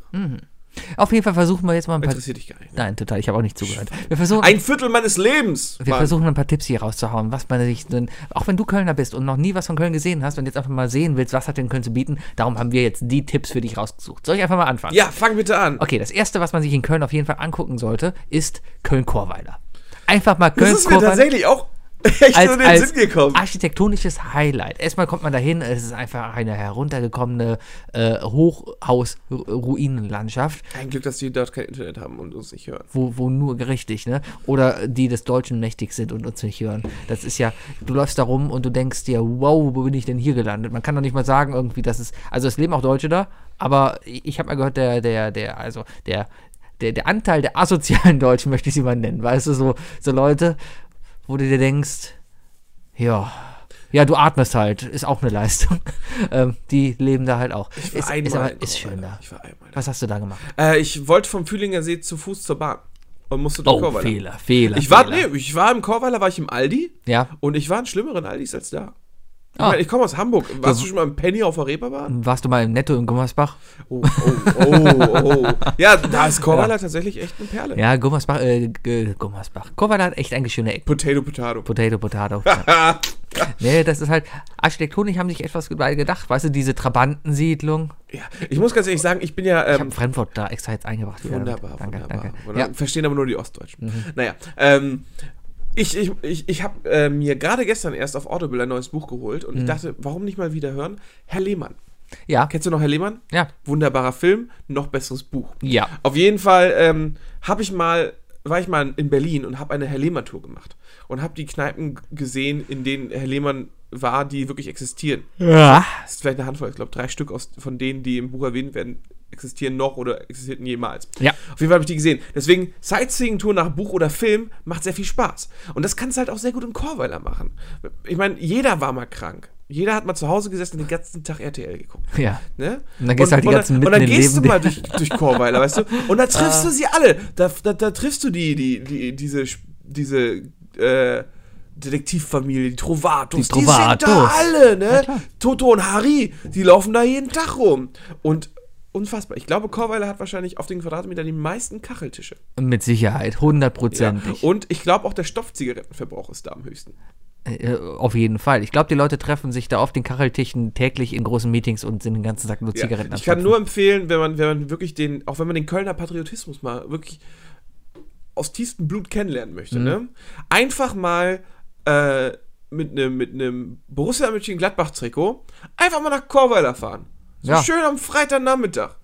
Speaker 2: Auf jeden Fall versuchen wir jetzt mal ein paar.
Speaker 3: Interessiert dich gar nicht. ne?
Speaker 2: Nein, total. Ich habe auch nicht zugehört. Wir versuchen,
Speaker 3: Ein Viertel meines Lebens.
Speaker 2: wir
Speaker 3: Mann.
Speaker 2: versuchen ein paar Tipps hier rauszuhauen, was man sich denn, auch wenn du Kölner bist und noch nie was von Köln gesehen hast und jetzt einfach mal sehen willst, was hat denn Köln zu bieten, darum haben wir jetzt die Tipps für dich rausgesucht. Soll ich einfach mal anfangen?
Speaker 3: Ja, fang bitte an.
Speaker 2: Okay, das erste, was man sich in Köln auf jeden Fall angucken sollte, ist Köln-Korweiler. Einfach mal
Speaker 3: Das ist mir tatsächlich auch echt
Speaker 2: als,
Speaker 3: den
Speaker 2: als
Speaker 3: Sinn gekommen.
Speaker 2: architektonisches Highlight. Erstmal kommt man dahin, es ist einfach eine heruntergekommene äh, Hochhaus-Ruinenlandschaft,
Speaker 3: Ein Glück, dass die dort kein Internet haben und uns nicht hören.
Speaker 2: wo, wo nur richtig, ne? Oder die des Deutschen mächtig sind und uns nicht hören. Das ist ja, du läufst da rum und du denkst dir, wow, wo bin ich denn hier gelandet? Man kann doch nicht mal sagen, irgendwie, dass es, also es leben auch Deutsche da, aber ich, ich habe mal gehört, der, der, der, also der, der, der Anteil der asozialen Deutschen, möchte ich sie mal nennen, weißt du, so, so Leute, wo du dir denkst, ja, ja, du atmest halt, ist auch eine Leistung. ähm, die leben da halt auch.
Speaker 3: Ich war
Speaker 2: ist,
Speaker 3: einmal
Speaker 2: ist, aber, ist schön da.
Speaker 3: Ich war einmal.
Speaker 2: Was hast du da gemacht?
Speaker 3: Äh, ich wollte vom Fühlinger See zu Fuß zur Bahn und musste durch
Speaker 2: Oh,
Speaker 3: Korweiler.
Speaker 2: Fehler, Fehler.
Speaker 3: Ich war,
Speaker 2: Fehler.
Speaker 3: nee, ich war im Korweiler, war ich im Aldi
Speaker 2: Ja,
Speaker 3: und ich war in schlimmeren Aldis als da. Ich,
Speaker 2: Ah.
Speaker 3: meine, ich komme aus Hamburg. Warst du schon mal im Penny auf der Reeperbahn?
Speaker 2: warst du mal im Netto in Gummersbach?
Speaker 3: Oh, oh, oh, oh. Ja, da ist Korweiler tatsächlich echt eine Perle.
Speaker 2: Ja, Gummersbach, äh, Gummersbach. Korweiler hat echt eigentlich schöne Ecken.
Speaker 3: Potato, Potato.
Speaker 2: Potato, Potato. ja. Nee, das ist halt, architektonisch haben sich etwas gedacht. Weißt du, diese Trabantensiedlung.
Speaker 3: Ja, ich muss ganz ehrlich sagen, ich bin ja
Speaker 2: Ich
Speaker 3: ähm,
Speaker 2: habe Frankfurt da extra jetzt eingebracht.
Speaker 3: Wunderbar,
Speaker 2: danke,
Speaker 3: wunderbar.
Speaker 2: danke. Ja,
Speaker 3: Verstehen aber nur die Ostdeutschen.
Speaker 2: Mhm.
Speaker 3: Naja, ähm, ich, ich, ich, ich habe äh, mir gerade gestern erst auf Audible ein neues Buch geholt
Speaker 2: Mhm.
Speaker 3: und ich dachte, warum nicht mal wieder hören? Herr Lehmann.
Speaker 2: ja,
Speaker 3: Kennst du noch Herr Lehmann?
Speaker 2: ja,
Speaker 3: Wunderbarer Film, noch besseres Buch.
Speaker 2: ja.
Speaker 3: Auf jeden Fall ähm, habe ich mal, war ich mal in Berlin und habe eine Herr Lehmann Tour gemacht und habe die Kneipen gesehen, in denen Herr Lehmann war, die wirklich existieren.
Speaker 2: ja.
Speaker 3: Das ist vielleicht eine Handvoll, ich glaube drei Stück aus, von denen, die im Buch erwähnt werden, existieren noch oder existierten jemals.
Speaker 2: Ja.
Speaker 3: Auf jeden Fall habe ich die gesehen. Deswegen, Sightseeing-Tour nach Buch oder Film macht sehr viel Spaß. Und das kannst du halt auch sehr gut im Chorweiler machen. Ich meine, jeder war mal krank. Jeder hat mal zu Hause gesessen und den ganzen Tag RTL geguckt.
Speaker 2: Ja.
Speaker 3: Ne?
Speaker 2: Und dann gehst du halt die ganzen
Speaker 3: Und dann
Speaker 2: im
Speaker 3: gehst du
Speaker 2: Leben-
Speaker 3: mal durch, durch Chorweiler, weißt du? Und da triffst du sie alle. Da, da, da triffst du die, die, die, diese, diese, äh, Detektivfamilie, die Trovatos,
Speaker 2: Die
Speaker 3: die, sind da
Speaker 2: Trovatos.
Speaker 3: alle, ne? Toto und Harry, die laufen da jeden Tag rum. Und unfassbar. Ich glaube, Chorweiler hat wahrscheinlich auf den Quadratmeter die meisten Kacheltische.
Speaker 2: Mit Sicherheit, hundertprozentig.
Speaker 3: Und ich glaube auch der Stoffzigarettenverbrauch ist da am höchsten.
Speaker 2: Äh, auf jeden Fall. Ich glaube, die Leute treffen sich da auf den Kacheltischen täglich in großen Meetings und sind den ganzen Tag nur
Speaker 3: Ja,
Speaker 2: Zigaretten am
Speaker 3: ich kann nur empfehlen, wenn man, wenn man wirklich den, auch wenn man den Kölner Patriotismus mal wirklich aus tiefstem Blut kennenlernen möchte,
Speaker 2: Mhm.
Speaker 3: ne? Einfach mal äh, mit einem mit einem Borussia Mönchengladbach-Trikot einfach mal nach Chorweiler fahren. So
Speaker 2: Ja.
Speaker 3: schön am Freitagnachmittag.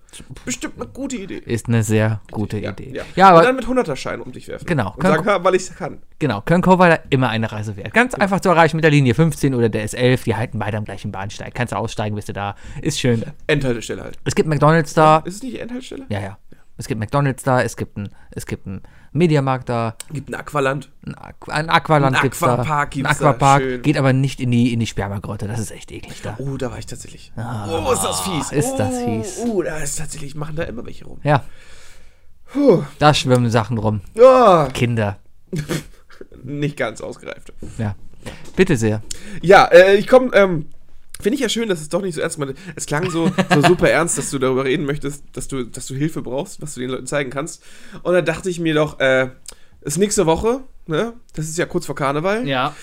Speaker 3: Bestimmt eine gute Idee.
Speaker 2: Ist eine sehr gute
Speaker 3: Ja,
Speaker 2: Idee.
Speaker 3: ja.
Speaker 2: Ja,
Speaker 3: und
Speaker 2: aber
Speaker 3: dann mit 100er-Schein um dich werfen.
Speaker 2: Genau.
Speaker 3: Und sagen, weil ich es kann.
Speaker 2: Genau, Köln-Korweiler immer eine Reise wert. Ganz einfach zu erreichen mit der Linie 15 oder der S11. Die halten beide am gleichen Bahnsteig. Kannst du aussteigen, bist du da. Ist schön.
Speaker 3: Endhaltestelle halt.
Speaker 2: Es gibt McDonalds da.
Speaker 3: Ist es nicht die Endhaltestelle?
Speaker 2: Ja, ja. Es gibt McDonalds da, es gibt einen es gibt einen Mediamarkt da,
Speaker 3: Gibt ein Aqualand.
Speaker 2: ein, Aqu ein Aqualand
Speaker 3: Ein
Speaker 2: gibt's da.
Speaker 3: Aquapark
Speaker 2: Ein
Speaker 3: gibt's da,
Speaker 2: Aquapark
Speaker 3: schön.
Speaker 2: geht aber nicht in die, in die Spermagrotte. Das ist echt eklig da.
Speaker 3: Oh, da war ich tatsächlich. oh, ist das fies.
Speaker 2: Ist das
Speaker 3: oh,
Speaker 2: fies.
Speaker 3: Oh, da ist tatsächlich, machen da immer welche rum.
Speaker 2: Ja. Da schwimmen Sachen rum.
Speaker 3: Ja,
Speaker 2: Kinder.
Speaker 3: nicht ganz ausgereift.
Speaker 2: Ja. Bitte sehr.
Speaker 3: Ja, äh, ich komme, ähm, finde ich ja schön, dass es doch nicht so ernst. Es klang so, so super ernst, dass du darüber reden möchtest, dass du, dass du Hilfe brauchst, was du den Leuten zeigen kannst. Und da dachte ich mir doch, äh, ist nächste Woche, ne? Das ist ja kurz vor Karneval.
Speaker 2: Ja.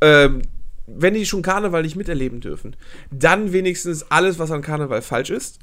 Speaker 3: Ähm, wenn die schon Karneval nicht miterleben dürfen, dann wenigstens alles, was an Karneval falsch ist,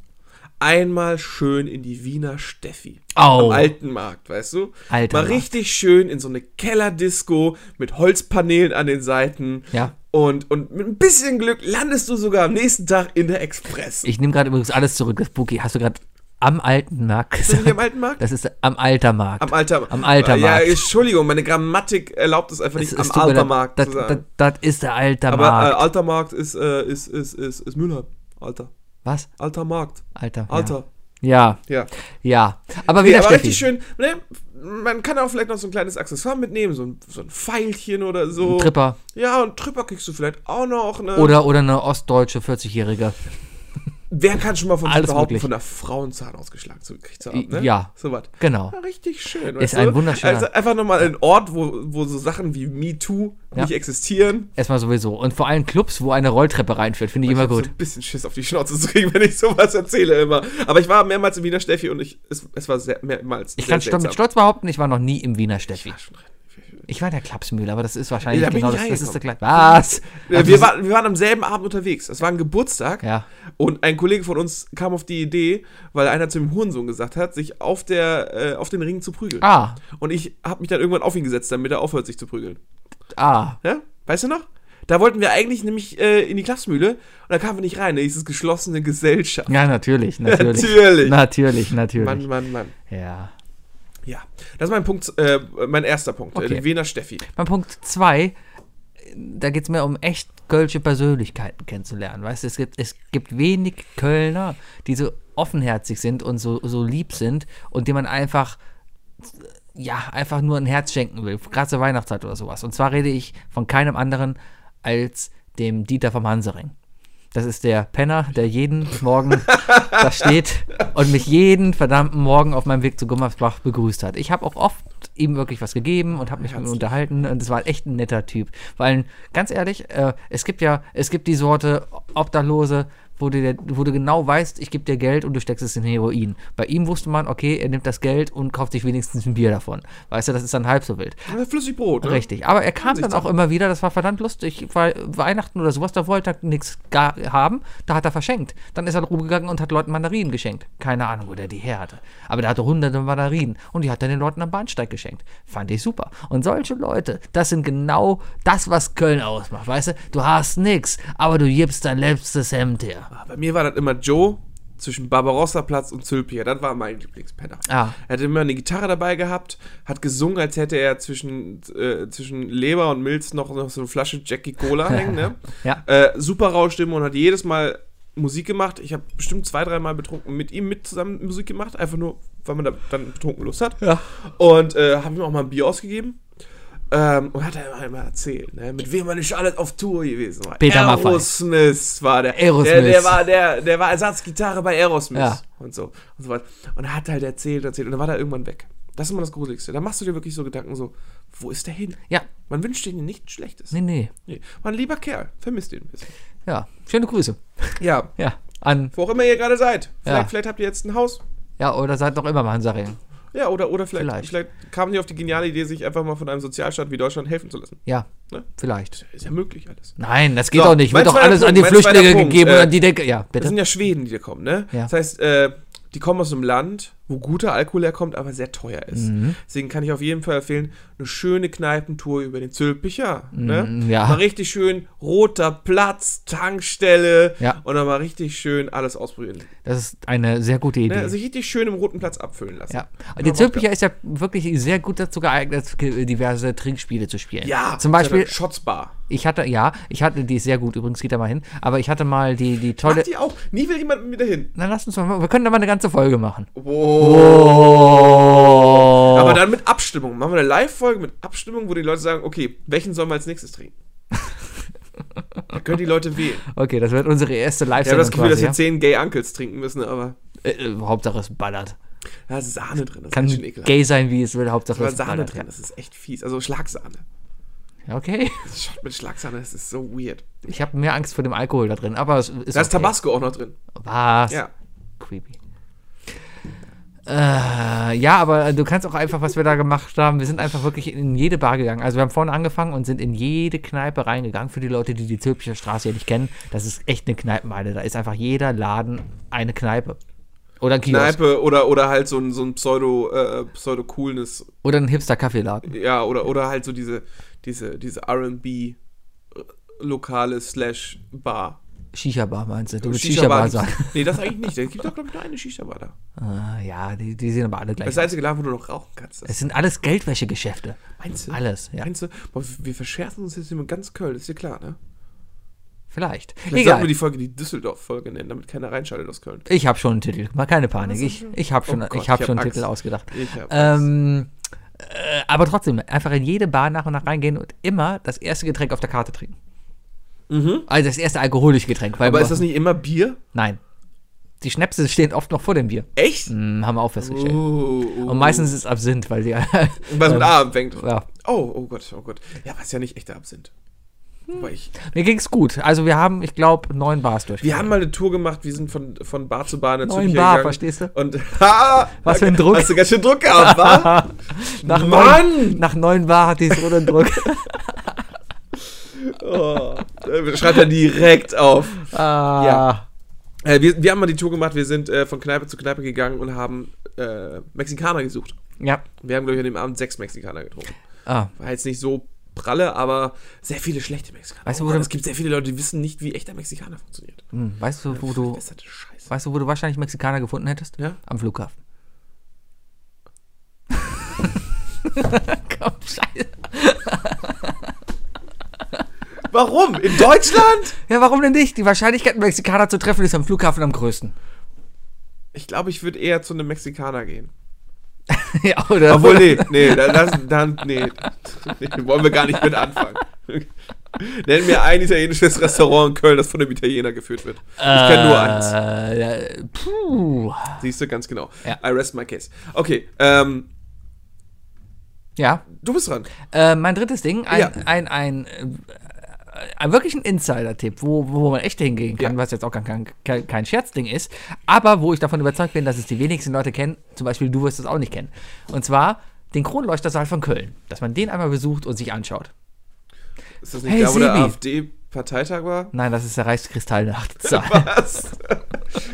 Speaker 3: einmal schön in die Wiener Steffi.
Speaker 2: Au.
Speaker 3: Am alten Markt, weißt du?
Speaker 2: Alter
Speaker 3: Mal richtig schön in so eine Kellerdisco mit Holzpaneelen an den Seiten.
Speaker 2: Ja.
Speaker 3: Und, und mit ein bisschen Glück landest du sogar am nächsten Tag in der Express.
Speaker 2: Ich nehme gerade übrigens alles zurück. Das Bookie hast du gerade am alten Markt
Speaker 3: Ist das nicht am alten Markt?
Speaker 2: Das ist am alter Markt.
Speaker 3: Am Alter
Speaker 2: Am alter
Speaker 3: Ja,
Speaker 2: Markt.
Speaker 3: Entschuldigung, meine Grammatik erlaubt es einfach
Speaker 2: Das
Speaker 3: nicht,
Speaker 2: ist-
Speaker 3: am alter. Markt
Speaker 2: das,
Speaker 3: zu
Speaker 2: das,
Speaker 3: sagen.
Speaker 2: das ist der alter
Speaker 3: Aber äh,
Speaker 2: Markt.
Speaker 3: alter Markt ist, äh, ist, ist, ist, ist Mülheim. Alter.
Speaker 2: Was?
Speaker 3: Alter Markt.
Speaker 2: Alter.
Speaker 3: Alter.
Speaker 2: Ja.
Speaker 3: Ja.
Speaker 2: Ja. ja. Aber
Speaker 3: Nee,
Speaker 2: wieder
Speaker 3: aber
Speaker 2: Steffi.
Speaker 3: richtig schön. Ne? Man kann auch vielleicht noch so ein kleines Accessoire mitnehmen, so ein, so ein Pfeilchen oder so.
Speaker 2: Tripper.
Speaker 3: Ja, und Tripper kriegst du vielleicht auch noch. Ne?
Speaker 2: Oder, oder eine ostdeutsche 40-Jährige.
Speaker 3: Wer kann schon mal von
Speaker 2: Alles
Speaker 3: behaupten,
Speaker 2: möglich.
Speaker 3: von der Frau einen Zahn ausgeschlagen zu gekriegt zu haben, ne?
Speaker 2: Ja.
Speaker 3: So was.
Speaker 2: Genau.
Speaker 3: Ja, richtig schön.
Speaker 2: Ist ein
Speaker 3: du?
Speaker 2: wunderschöner-
Speaker 3: Also einfach nochmal ein Ort, wo, wo so Sachen wie MeToo
Speaker 2: Ja.
Speaker 3: nicht existieren.
Speaker 2: Erstmal sowieso. Und vor allem Clubs, wo eine Rolltreppe reinführt, finde ich immer
Speaker 3: Ich hab
Speaker 2: gut.
Speaker 3: so ein bisschen Schiss auf die Schnauze zu kriegen, wenn ich sowas erzähle immer. Aber ich war mehrmals in Wiener Steffi und ich, es, es war sehr, mehrmals
Speaker 2: Ich
Speaker 3: sehr
Speaker 2: kann stolz, mit Stolz behaupten, ich war noch nie im Wiener Steffi. Ich war in der Klapsmühle, aber das ist wahrscheinlich
Speaker 3: Nee, da
Speaker 2: genau
Speaker 3: ich
Speaker 2: das. Das ist der. Gleich. Was?
Speaker 3: Ja,
Speaker 2: Also
Speaker 3: wir,
Speaker 2: das-
Speaker 3: waren, wir waren am selben Abend unterwegs. Es war ein Geburtstag.
Speaker 2: Ja.
Speaker 3: Und ein Kollege von uns kam auf die Idee, weil einer zu dem Hurensohn gesagt hat, sich auf, der, äh, auf den Ring zu prügeln.
Speaker 2: Ah,
Speaker 3: Und ich habe mich dann irgendwann auf ihn gesetzt, damit er aufhört, sich zu prügeln.
Speaker 2: ah.
Speaker 3: Ja? Weißt du noch? Da wollten wir eigentlich nämlich äh, in die Klapsmühle und da kamen wir nicht rein. Da hieß es geschlossene Gesellschaft.
Speaker 2: Ja, natürlich, natürlich.
Speaker 3: Natürlich.
Speaker 2: Natürlich, natürlich.
Speaker 3: Mann, Mann, Mann.
Speaker 2: Ja.
Speaker 3: Ja, das ist mein Punkt, äh, mein erster Punkt.
Speaker 2: Okay.
Speaker 3: Äh, die Wiener Steffi.
Speaker 2: Beim Punkt 2, da geht es mir um echt kölsche Persönlichkeiten kennenzulernen. Weißt du, es gibt, es gibt wenig Kölner, die so offenherzig sind und so, so lieb sind und die man einfach, ja, einfach nur ein Herz schenken will. Gerade zur Weihnachtszeit oder sowas. Und zwar rede ich von keinem anderen als dem Dieter vom Hansering. Das ist der Penner, der jeden Morgen da steht und mich jeden verdammten Morgen auf meinem Weg zu Gummersbach begrüßt hat. Ich habe auch oft ihm wirklich was gegeben und habe mich mit ihm unterhalten und es war echt ein netter Typ. Weil, ganz ehrlich, äh, es gibt ja, es gibt die Sorte Obdachlose, wo du, dir- wo du genau weißt, ich gebe dir Geld und du steckst es in Heroin. Bei ihm wusste man, okay, er nimmt das Geld und kauft sich wenigstens ein Bier davon. Weißt du, das ist dann halb so wild.
Speaker 3: Flüssigbrot, ne?
Speaker 2: Richtig. Aber er kam dann auch immer wieder, das war verdammt lustig, weil Weihnachten oder sowas, da wollte er nichts haben, da hat er verschenkt. Dann ist er rumgegangen und hat Leuten Mandarinen geschenkt. Keine Ahnung, wo der die her hatte. Aber der hatte hunderte Mandarinen und die hat er den Leuten am Bahnsteig geschenkt. Fand ich super. Und solche Leute, das sind genau das, was Köln ausmacht. Weißt du, du hast nix, aber du gibst dein letztes Hemd her.
Speaker 3: Bei mir war das immer Joe zwischen Barbarossa-Platz und Zülpicher. Das war mein Lieblingspenner.
Speaker 2: Ah.
Speaker 3: Er hatte immer eine Gitarre dabei gehabt, hat gesungen, als hätte er zwischen, äh, zwischen Leber und Milz noch, noch so eine Flasche Jackie Cola hängen. Ne?
Speaker 2: Ja.
Speaker 3: Äh, super Rauschstimme und hat jedes Mal Musik gemacht. Ich habe bestimmt zwei, dreimal betrunken mit ihm mit zusammen Musik gemacht, einfach nur, weil man da dann betrunken Lust hat.
Speaker 2: Ja.
Speaker 3: Und äh, habe ihm auch mal ein Bier ausgegeben. Ähm, und hat er immer erzählt, ne, mit wem man nicht alles auf Tour gewesen war.
Speaker 2: Peter.
Speaker 3: Aerosmith war der.
Speaker 2: Aerosmith.
Speaker 3: Der, der, war, der, der war Ersatzgitarre bei Aerosmith.
Speaker 2: Ja.
Speaker 3: Und so. Und so weiter. Und er hat halt erzählt, erzählt. Und dann war er irgendwann weg. Das ist immer das Gruseligste. Da machst du dir wirklich so Gedanken so, wo ist der hin?
Speaker 2: Ja,
Speaker 3: Man wünscht dir nichts Schlechtes.
Speaker 2: nee, nee.
Speaker 3: Nee. War ein lieber Kerl. Vermisst ihn ein bisschen.
Speaker 2: Ja, schöne Grüße.
Speaker 3: Ja.
Speaker 2: Ja, an,
Speaker 3: Wo auch immer ihr gerade seid. Vielleicht,
Speaker 2: Ja.
Speaker 3: vielleicht habt ihr jetzt ein Haus.
Speaker 2: ja, oder seid noch immer mal Hansaring.
Speaker 3: Ja, oder, oder vielleicht,
Speaker 2: Vielleicht.
Speaker 3: vielleicht. kamen die auf die geniale Idee, sich einfach mal von einem Sozialstaat wie Deutschland helfen zu lassen.
Speaker 2: Ja,
Speaker 3: Ne?
Speaker 2: vielleicht.
Speaker 3: Ist ja möglich alles.
Speaker 2: Nein, das geht
Speaker 3: So,
Speaker 2: doch nicht. Wird doch alles an
Speaker 3: Punkt,
Speaker 2: die
Speaker 3: mein
Speaker 2: Flüchtlinge gegeben
Speaker 3: äh,
Speaker 2: und an die Decke. Ja,
Speaker 3: Das
Speaker 2: bitte.
Speaker 3: sind ja Schweden, die da kommen, ne?
Speaker 2: Ja.
Speaker 3: Das heißt, äh, die kommen aus einem Land, wo guter Alkohol herkommt, aber sehr teuer ist.
Speaker 2: Mhm.
Speaker 3: Deswegen kann ich auf jeden Fall empfehlen, eine schöne Kneipentour über den Zülpicher. Ne?
Speaker 2: Mm, ja.
Speaker 3: Mal richtig schön roter Platz, Tankstelle
Speaker 2: Ja.
Speaker 3: und dann mal richtig schön alles ausprobieren.
Speaker 2: Das ist eine sehr gute Idee.
Speaker 3: Ne? Sich richtig schön im roten Platz abfüllen lassen.
Speaker 2: ja. Der Zülpicher ist ja wirklich sehr gut dazu geeignet, ge- diverse Trinkspiele zu spielen.
Speaker 3: Ja,
Speaker 2: Zum Beispiel,
Speaker 3: Shotsbar.
Speaker 2: ich hatte, ja, ich hatte, die ist sehr gut, übrigens geht da mal hin, aber ich hatte mal die, die tolle.
Speaker 3: Macht die auch. Nie will jemand mir dahin.
Speaker 2: Na, lass uns mal, wir können da mal eine ganze Folge machen.
Speaker 3: Oh. Aber dann mit Abstimmung. Machen wir eine Live-Folge mit Abstimmung, wo die Leute sagen, okay, welchen sollen wir als nächstes trinken? da können die Leute wählen.
Speaker 2: Okay, das wird unsere erste
Speaker 3: Ich habe das Gefühl, dass
Speaker 2: quasi,
Speaker 3: wir zehn Gay Uncles trinken müssen, aber
Speaker 2: ja? äh, äh, Hauptsache es ballert.
Speaker 3: da ist Sahne drin. Das
Speaker 2: Kann
Speaker 3: ist schon ekelhaft.
Speaker 2: gay sein, wie es will, Hauptsache
Speaker 3: Da
Speaker 2: es
Speaker 3: ist Sahne
Speaker 2: ballert.
Speaker 3: drin, das ist echt fies. Also Schlagsahne.
Speaker 2: Ja, okay.
Speaker 3: Das Shot mit Schlagsahne, das ist so weird.
Speaker 2: Ich habe mehr Angst vor dem Alkohol da drin, aber es ist
Speaker 3: Da ist
Speaker 2: okay.
Speaker 3: Tabasco auch noch drin.
Speaker 2: Was?
Speaker 3: Ja.
Speaker 2: Creepy. Äh, ja, aber du kannst auch einfach, was wir da gemacht haben, wir sind einfach wirklich in jede Bar gegangen. Also wir haben vorne angefangen und sind in jede Kneipe reingegangen. Für die Leute, die die Zülpicher Straße ja nicht kennen, das ist echt eine Kneipenmeile. Da ist einfach jeder Laden eine Kneipe. Oder ein Kiosk.
Speaker 3: Kneipe oder, oder halt so ein, so ein Pseudo, äh, Pseudo-Coolness.
Speaker 2: Oder ein Hipster-Kaffeeladen.
Speaker 3: Ja, oder, oder halt so diese, diese, diese RB Lokale slash Bar.
Speaker 2: Shisha-Bar meinst du? Du willst
Speaker 3: Shisha-Bar gibt's-
Speaker 2: sagen.
Speaker 3: Nee, das eigentlich nicht. Es gibt doch, glaube ich, nur eine Shisha-Bar da.
Speaker 2: Ah, ja, die, die sehen aber alle
Speaker 3: Das
Speaker 2: gleich.
Speaker 3: ist der einzige Laden, wo du noch rauchen kannst. Das
Speaker 2: Es sind alles Geldwäschegeschäfte.
Speaker 3: meinst du?
Speaker 2: Alles, ja.
Speaker 3: Meinst du? Boah, wir verscherzen uns jetzt mit ganz Köln, ist dir klar, ne?
Speaker 2: Vielleicht.
Speaker 3: Vielleicht sollten
Speaker 2: Egal.
Speaker 3: wir die Folge die Düsseldorf-Folge nennen, damit keiner reinschaltet aus Köln.
Speaker 2: Ich habe schon einen Titel. Mal keine Panik. Ich, ich habe schon,
Speaker 3: Oh Gott,
Speaker 2: ich hab
Speaker 3: ich
Speaker 2: schon
Speaker 3: hab
Speaker 2: einen Titel ausgedacht.
Speaker 3: Ich hab
Speaker 2: Ähm, äh, aber trotzdem, einfach in jede Bar nach und nach reingehen und immer das erste Getränk auf der Karte trinken. Also das erste alkoholische Getränk. Weil
Speaker 3: Mhm. Aber ist das nicht immer Bier?
Speaker 2: Nein. Die Schnäpse stehen oft noch vor dem Bier.
Speaker 3: Echt?
Speaker 2: Hm, haben wir auch festgestellt.
Speaker 3: Uh, uh,
Speaker 2: Und meistens ist es Absinth, weil die.
Speaker 3: Was mit A anfängt.
Speaker 2: ja.
Speaker 3: Oh, oh Gott, oh Gott. Ja, was ja nicht echter Absinth.
Speaker 2: Hm.
Speaker 3: Ich,
Speaker 2: Mir ging's gut. Also wir haben, ich glaube, neun Bars durch.
Speaker 3: wir haben mal eine Tour gemacht, wir sind von, von Bar zu Bar in der
Speaker 2: Neun
Speaker 3: Zürich
Speaker 2: Bar,
Speaker 3: gegangen.
Speaker 2: verstehst du?
Speaker 3: Und ha,
Speaker 2: Was für ein Druck.
Speaker 3: Hast du ganz schön Druck gehabt, wa?
Speaker 2: nach
Speaker 3: Mann!
Speaker 2: Neun, nach neun Bar hatte ich so den Druck.
Speaker 3: Oh, schreibt er direkt auf.
Speaker 2: ah,
Speaker 3: Ja. Äh, wir, wir haben mal die Tour gemacht, wir sind äh, von Kneipe zu Kneipe gegangen und haben äh, Mexikaner gesucht.
Speaker 2: ja.
Speaker 3: Wir haben, glaube ich, an dem Abend sechs Mexikaner getrunken.
Speaker 2: Ah,
Speaker 3: War jetzt nicht so pralle, aber sehr viele schlechte Mexikaner.
Speaker 2: Weißt du, wo
Speaker 3: Gott,
Speaker 2: du-
Speaker 3: es gibt sehr viele Leute, die wissen nicht, wie echter Mexikaner funktioniert.
Speaker 2: hm, weißt du, wo du, weißt du, wo du wahrscheinlich Mexikaner gefunden hättest?
Speaker 3: Ja?
Speaker 2: Am Flughafen. Komm, scheiße.
Speaker 3: Warum? In Deutschland?
Speaker 2: Ja, warum denn nicht? Die Wahrscheinlichkeit, einen Mexikaner zu treffen, ist am Flughafen am größten.
Speaker 3: Ich glaube, ich würde eher zu einem Mexikaner gehen.
Speaker 2: ja, oder?
Speaker 3: Obwohl, nee, nee, dann, lass- dann nee, nee, wollen wir gar nicht mit anfangen. Nenn mir ein italienisches Restaurant in Köln, das von einem Italiener geführt wird. Ich kenne nur eins.
Speaker 2: Äh, puh.
Speaker 3: Siehst du, ganz genau.
Speaker 2: Ja.
Speaker 3: I rest my case. Okay, ähm,
Speaker 2: Ja,
Speaker 3: du bist dran.
Speaker 2: Äh, mein drittes Ding, ein,
Speaker 3: Ja.
Speaker 2: ein, ein, äh, ein wirklich ein Insider-Tipp, wo, wo man echt hingehen kann,
Speaker 3: Ja.
Speaker 2: was jetzt auch kein, kein, kein Scherzding ist, aber wo ich davon überzeugt bin, dass es die wenigsten Leute kennen, zum Beispiel du wirst es auch nicht kennen. Und zwar den Kronleuchtersaal von Köln, dass man den einmal besucht und sich anschaut.
Speaker 3: Ist das nicht
Speaker 2: Hey,
Speaker 3: da, wo der
Speaker 2: Sebi.
Speaker 3: AfD-Parteitag war?
Speaker 2: Nein, das ist der Reichskristallnachtsaal.
Speaker 3: Was?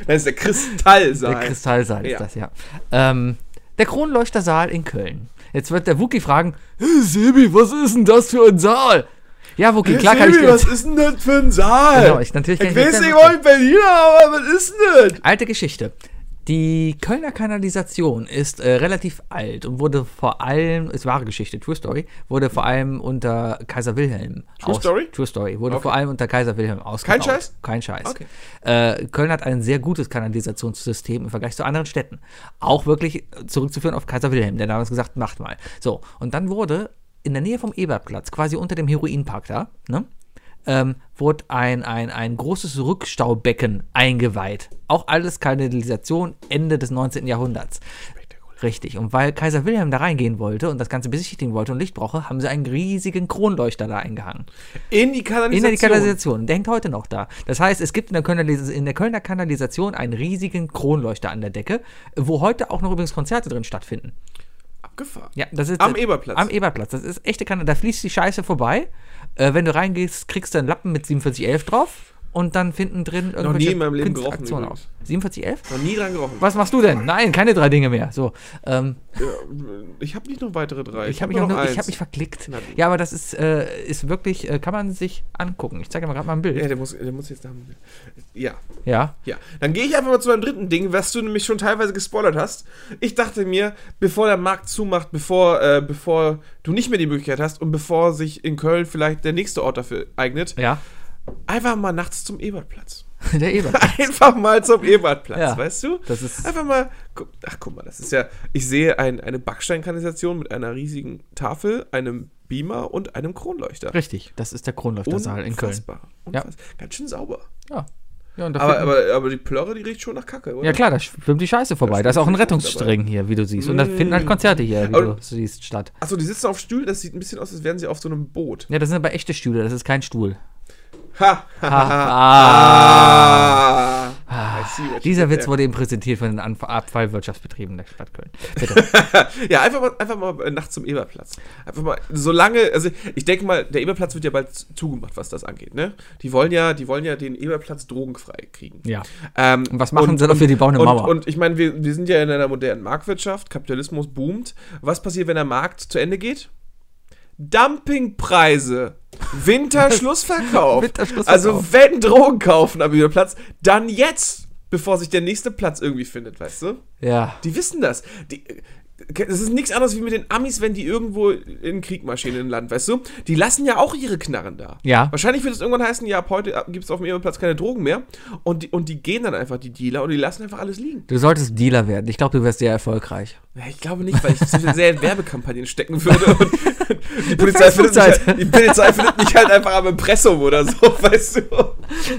Speaker 3: Das ist der Kristallsaal.
Speaker 2: Der Kristallsaal ist
Speaker 3: Ja.
Speaker 2: das, ja. Ähm, der Kronleuchtersaal in Köln. Jetzt wird der Wookie fragen, hey, Sebi, was ist denn das für ein Saal? Ja, Wookie, klar kann ich dir
Speaker 3: was ist denn das für ein Saal?
Speaker 2: Genau, ich- natürlich kann
Speaker 3: ich weiß nicht, wo ich Berliner, aber was ist denn das?
Speaker 2: Alte Geschichte. Die Kölner Kanalisation ist äh, relativ alt und wurde vor allem, ist wahre Geschichte, True Story, wurde vor allem unter Kaiser Wilhelm.
Speaker 3: True Story?
Speaker 2: True Story, wurde
Speaker 3: Okay.
Speaker 2: vor allem unter Kaiser Wilhelm ausgebaut.
Speaker 3: Scheiß?
Speaker 2: Kein Scheiß.
Speaker 3: Okay.
Speaker 2: Äh, Köln hat ein sehr gutes Kanalisationssystem im Vergleich zu anderen Städten. Auch wirklich zurückzuführen auf Kaiser Wilhelm, der damals gesagt, macht mal. So, und dann wurde in der Nähe vom Ebertplatz, quasi unter dem Heroinpark da, ne? ähm, wurde ein, ein, ein großes Rückstaubecken eingeweiht. Auch alles Kanalisation Ende des 19. Jahrhunderts. Richtig. Und weil Kaiser Wilhelm da reingehen wollte und das Ganze besichtigen wollte und Licht brauche, haben sie einen riesigen Kronleuchter da eingehangen.
Speaker 3: In die
Speaker 2: In
Speaker 3: Kanalisation.
Speaker 2: der Kanalisation. Der hängt heute noch da. Das heißt, es gibt in der, Kölner, in der Kölner Kanalisation einen riesigen Kronleuchter an der Decke, wo heute auch noch übrigens Konzerte drin stattfinden.
Speaker 3: Abgefahren.
Speaker 2: Ja, das ist
Speaker 3: Am Eberplatz.
Speaker 2: Am Eberplatz. Das ist echte Kanal. Da fließt die Scheiße vorbei. Äh, wenn du reingehst, kriegst du einen Lappen mit 4711 drauf und dann finden drin irgendwelche
Speaker 3: nie in meinem Leben
Speaker 2: Kunstaktionen
Speaker 3: gerochen
Speaker 2: auf. 4711?
Speaker 3: Noch nie dran gerochen.
Speaker 2: Was machst du denn? Nein, keine drei Dinge mehr. So, ähm,
Speaker 3: Ja, ich habe nicht noch weitere drei.
Speaker 2: ich habe mich, ich
Speaker 3: eins.
Speaker 2: hab mich verklickt. Ja, aber das ist, äh, ist wirklich, äh, kann man sich angucken. Ich zeige dir mal gerade mal ein Bild.
Speaker 3: Ja, der muss, der muss jetzt da. Ja,
Speaker 2: Ja.
Speaker 3: ja. Dann gehe ich einfach mal zu meinem dritten Ding, was du nämlich schon teilweise gespoilert hast. Ich dachte mir, bevor der Markt zumacht, bevor, äh, bevor du nicht mehr die Möglichkeit hast und bevor sich in Köln vielleicht der nächste Ort dafür eignet,
Speaker 2: Ja.
Speaker 3: Einfach mal nachts zum Ebertplatz.
Speaker 2: Der Eberplatz.
Speaker 3: Einfach mal zum Ebertplatz,
Speaker 2: Ja.
Speaker 3: weißt du?
Speaker 2: Das ist-
Speaker 3: Einfach mal. guck- Ach, guck mal, das ist ja. Ich sehe ein, eine Backsteinkanalisation mit einer riesigen Tafel, einem Beamer und einem Kronleuchter.
Speaker 2: Richtig, das ist der Kronleuchtersaal in Köln.
Speaker 3: Unfassbar.
Speaker 2: Ja.
Speaker 3: Ganz schön sauber.
Speaker 2: Ja. Ja, da
Speaker 3: Aber, aber, aber die Plörre, die riecht schon nach Kacke, oder?
Speaker 2: ja klar, da schwimmt die Scheiße vorbei. Da ist auch ein Rettungsstring hier, wie du siehst. Und da
Speaker 3: Mm.
Speaker 2: finden halt Konzerte hier, wie
Speaker 3: Aber-
Speaker 2: du siehst, statt.
Speaker 3: Achso, die sitzen auf Stühlen, das sieht ein bisschen aus, als wären sie auf so einem Boot.
Speaker 2: Ja, das sind aber echte Stühle, das ist kein Stuhl.
Speaker 3: Ha! ha, ha,
Speaker 2: Ah.
Speaker 3: ah.
Speaker 2: Dieser Witz wurde eben präsentiert von den Abfallwirtschaftsbetrieben der Stadt Köln. Bitte.
Speaker 3: Ja, einfach mal, einfach mal äh, nachts zum Eberplatz. Einfach mal, solange, also ich denke mal, der Eberplatz wird ja bald zugemacht, was das angeht, ne? Die wollen ja, die wollen ja den Eberplatz drogenfrei kriegen.
Speaker 2: Ja.
Speaker 3: Ähm,
Speaker 2: Und was machen sie dafür? Die bauen eine
Speaker 3: und,
Speaker 2: Mauer.
Speaker 3: Und ich meine, wir, wir sind ja in einer modernen Marktwirtschaft, Kapitalismus boomt. Was passiert, wenn der Markt zu Ende geht? Dumpingpreise. Winterschlussverkauf.
Speaker 2: Winterschlussverkauf.
Speaker 3: Also wenn Drogen kaufen am Eberplatz, dann jetzt, bevor sich der nächste Platz irgendwie findet, weißt du?
Speaker 2: Ja.
Speaker 3: Die wissen das. Die, das ist nichts anderes wie mit den Amis, wenn die irgendwo in den Krieg marschieren in Land, weißt du? Die lassen ja auch ihre Knarren da.
Speaker 2: Ja.
Speaker 3: Wahrscheinlich wird es irgendwann heißen, ja, ab heute gibt es auf dem Eberplatz keine Drogen mehr. Und die, und die gehen dann einfach, die Dealer, und die lassen einfach alles liegen.
Speaker 2: Du solltest Dealer werden. Ich glaube, du wärst sehr erfolgreich.
Speaker 3: Ich glaube nicht, weil ich sehr in Werbekampagnen stecken würde. Und die, Polizei findet mich halt, die Polizei findet mich halt einfach am Impressum oder so, weißt du?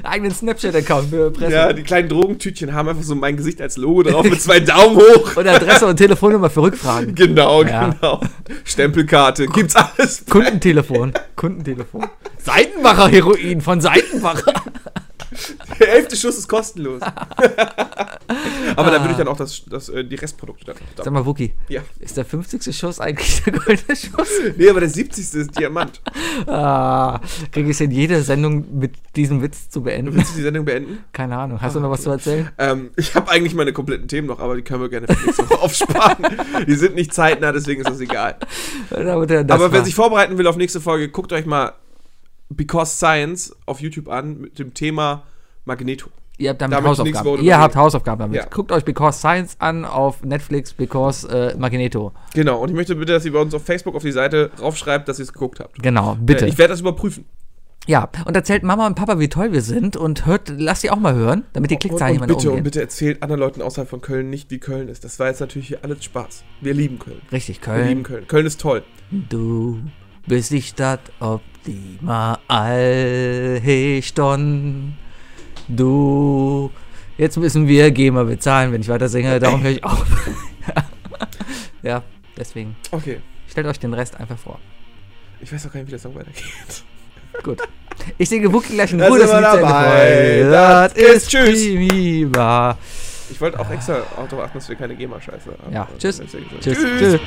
Speaker 2: Eigenen Snapchat-Account für Presse.
Speaker 3: Ja, die kleinen Drogentütchen haben einfach so mein Gesicht als Logo drauf mit zwei Daumen hoch.
Speaker 2: Und Adresse und Telefonnummer für Rückfragen.
Speaker 3: Genau,
Speaker 2: Ja.
Speaker 3: genau. Stempelkarte, gibt's alles.
Speaker 2: Kundentelefon. Kundentelefon. Seitenbacher Heroin von Seitenbacher.
Speaker 3: Der elfte Schuss ist kostenlos. Aber da würde ich dann auch das, das, äh, die Restprodukte dann
Speaker 2: Sag mal, Wookie,
Speaker 3: Ja.
Speaker 2: ist der 50. Schuss eigentlich der goldene Schuss?
Speaker 3: Nee, aber der 70. ist Diamant.
Speaker 2: Ah, kriege ich es in jede Sendung mit diesem Witz zu beenden?
Speaker 3: Willst du die Sendung beenden?
Speaker 2: Keine Ahnung. Hast du noch was zu erzählen?
Speaker 3: Ähm, ich habe eigentlich meine kompletten Themen noch, aber die können wir gerne für nächste Woche aufsparen. Die sind nicht zeitnah, deswegen ist das egal.
Speaker 2: Das
Speaker 3: aber wer sich vorbereiten will auf nächste Folge, guckt euch mal Because Science auf YouTube an mit dem Thema Magneto.
Speaker 2: Ihr habt damit
Speaker 3: Da möchte ich nichts
Speaker 2: Hausaufgaben. Ihr habt Hausaufgaben damit.
Speaker 3: Ja.
Speaker 2: Guckt euch Because Science an auf Netflix, Because äh, Magneto.
Speaker 3: Genau, und ich möchte bitte, dass ihr bei uns auf Facebook auf die Seite raufschreibt, dass ihr es geguckt habt.
Speaker 2: Genau, bitte.
Speaker 3: Äh, Ich werde das überprüfen.
Speaker 2: ja, und erzählt Mama und Papa, wie toll wir sind und hört, lasst die auch mal hören, damit die
Speaker 3: Und,
Speaker 2: Klickzahlen
Speaker 3: und
Speaker 2: jemand
Speaker 3: bitte, und
Speaker 2: umgehen.
Speaker 3: bitte erzählt anderen Leuten außerhalb von Köln nicht, wie Köln ist. Das war jetzt natürlich hier alles Spaß. Wir lieben Köln.
Speaker 2: Richtig,
Speaker 3: Wir lieben
Speaker 2: Köln.
Speaker 3: Köln. Köln ist toll.
Speaker 2: Du bist die Stadt optimal Allhechton. Du. Jetzt müssen wir GEMA bezahlen, wenn ich weiter singe. Darum höre ich auf. ja, deswegen.
Speaker 3: Okay.
Speaker 2: Stellt euch den Rest einfach vor.
Speaker 3: Ich weiß auch gar nicht, wie der Song weitergeht.
Speaker 2: Gut. Ich singe Wookie gleich in Ruhe, das Ende
Speaker 3: dabei. Das
Speaker 2: Das
Speaker 3: ist Tschüss.
Speaker 2: prima.
Speaker 3: Ich wollte auch extra darauf achten, dass wir keine GEMA-Scheiße haben.
Speaker 2: Ja, tschüss.
Speaker 3: so.
Speaker 2: Tschüss. Tschüss.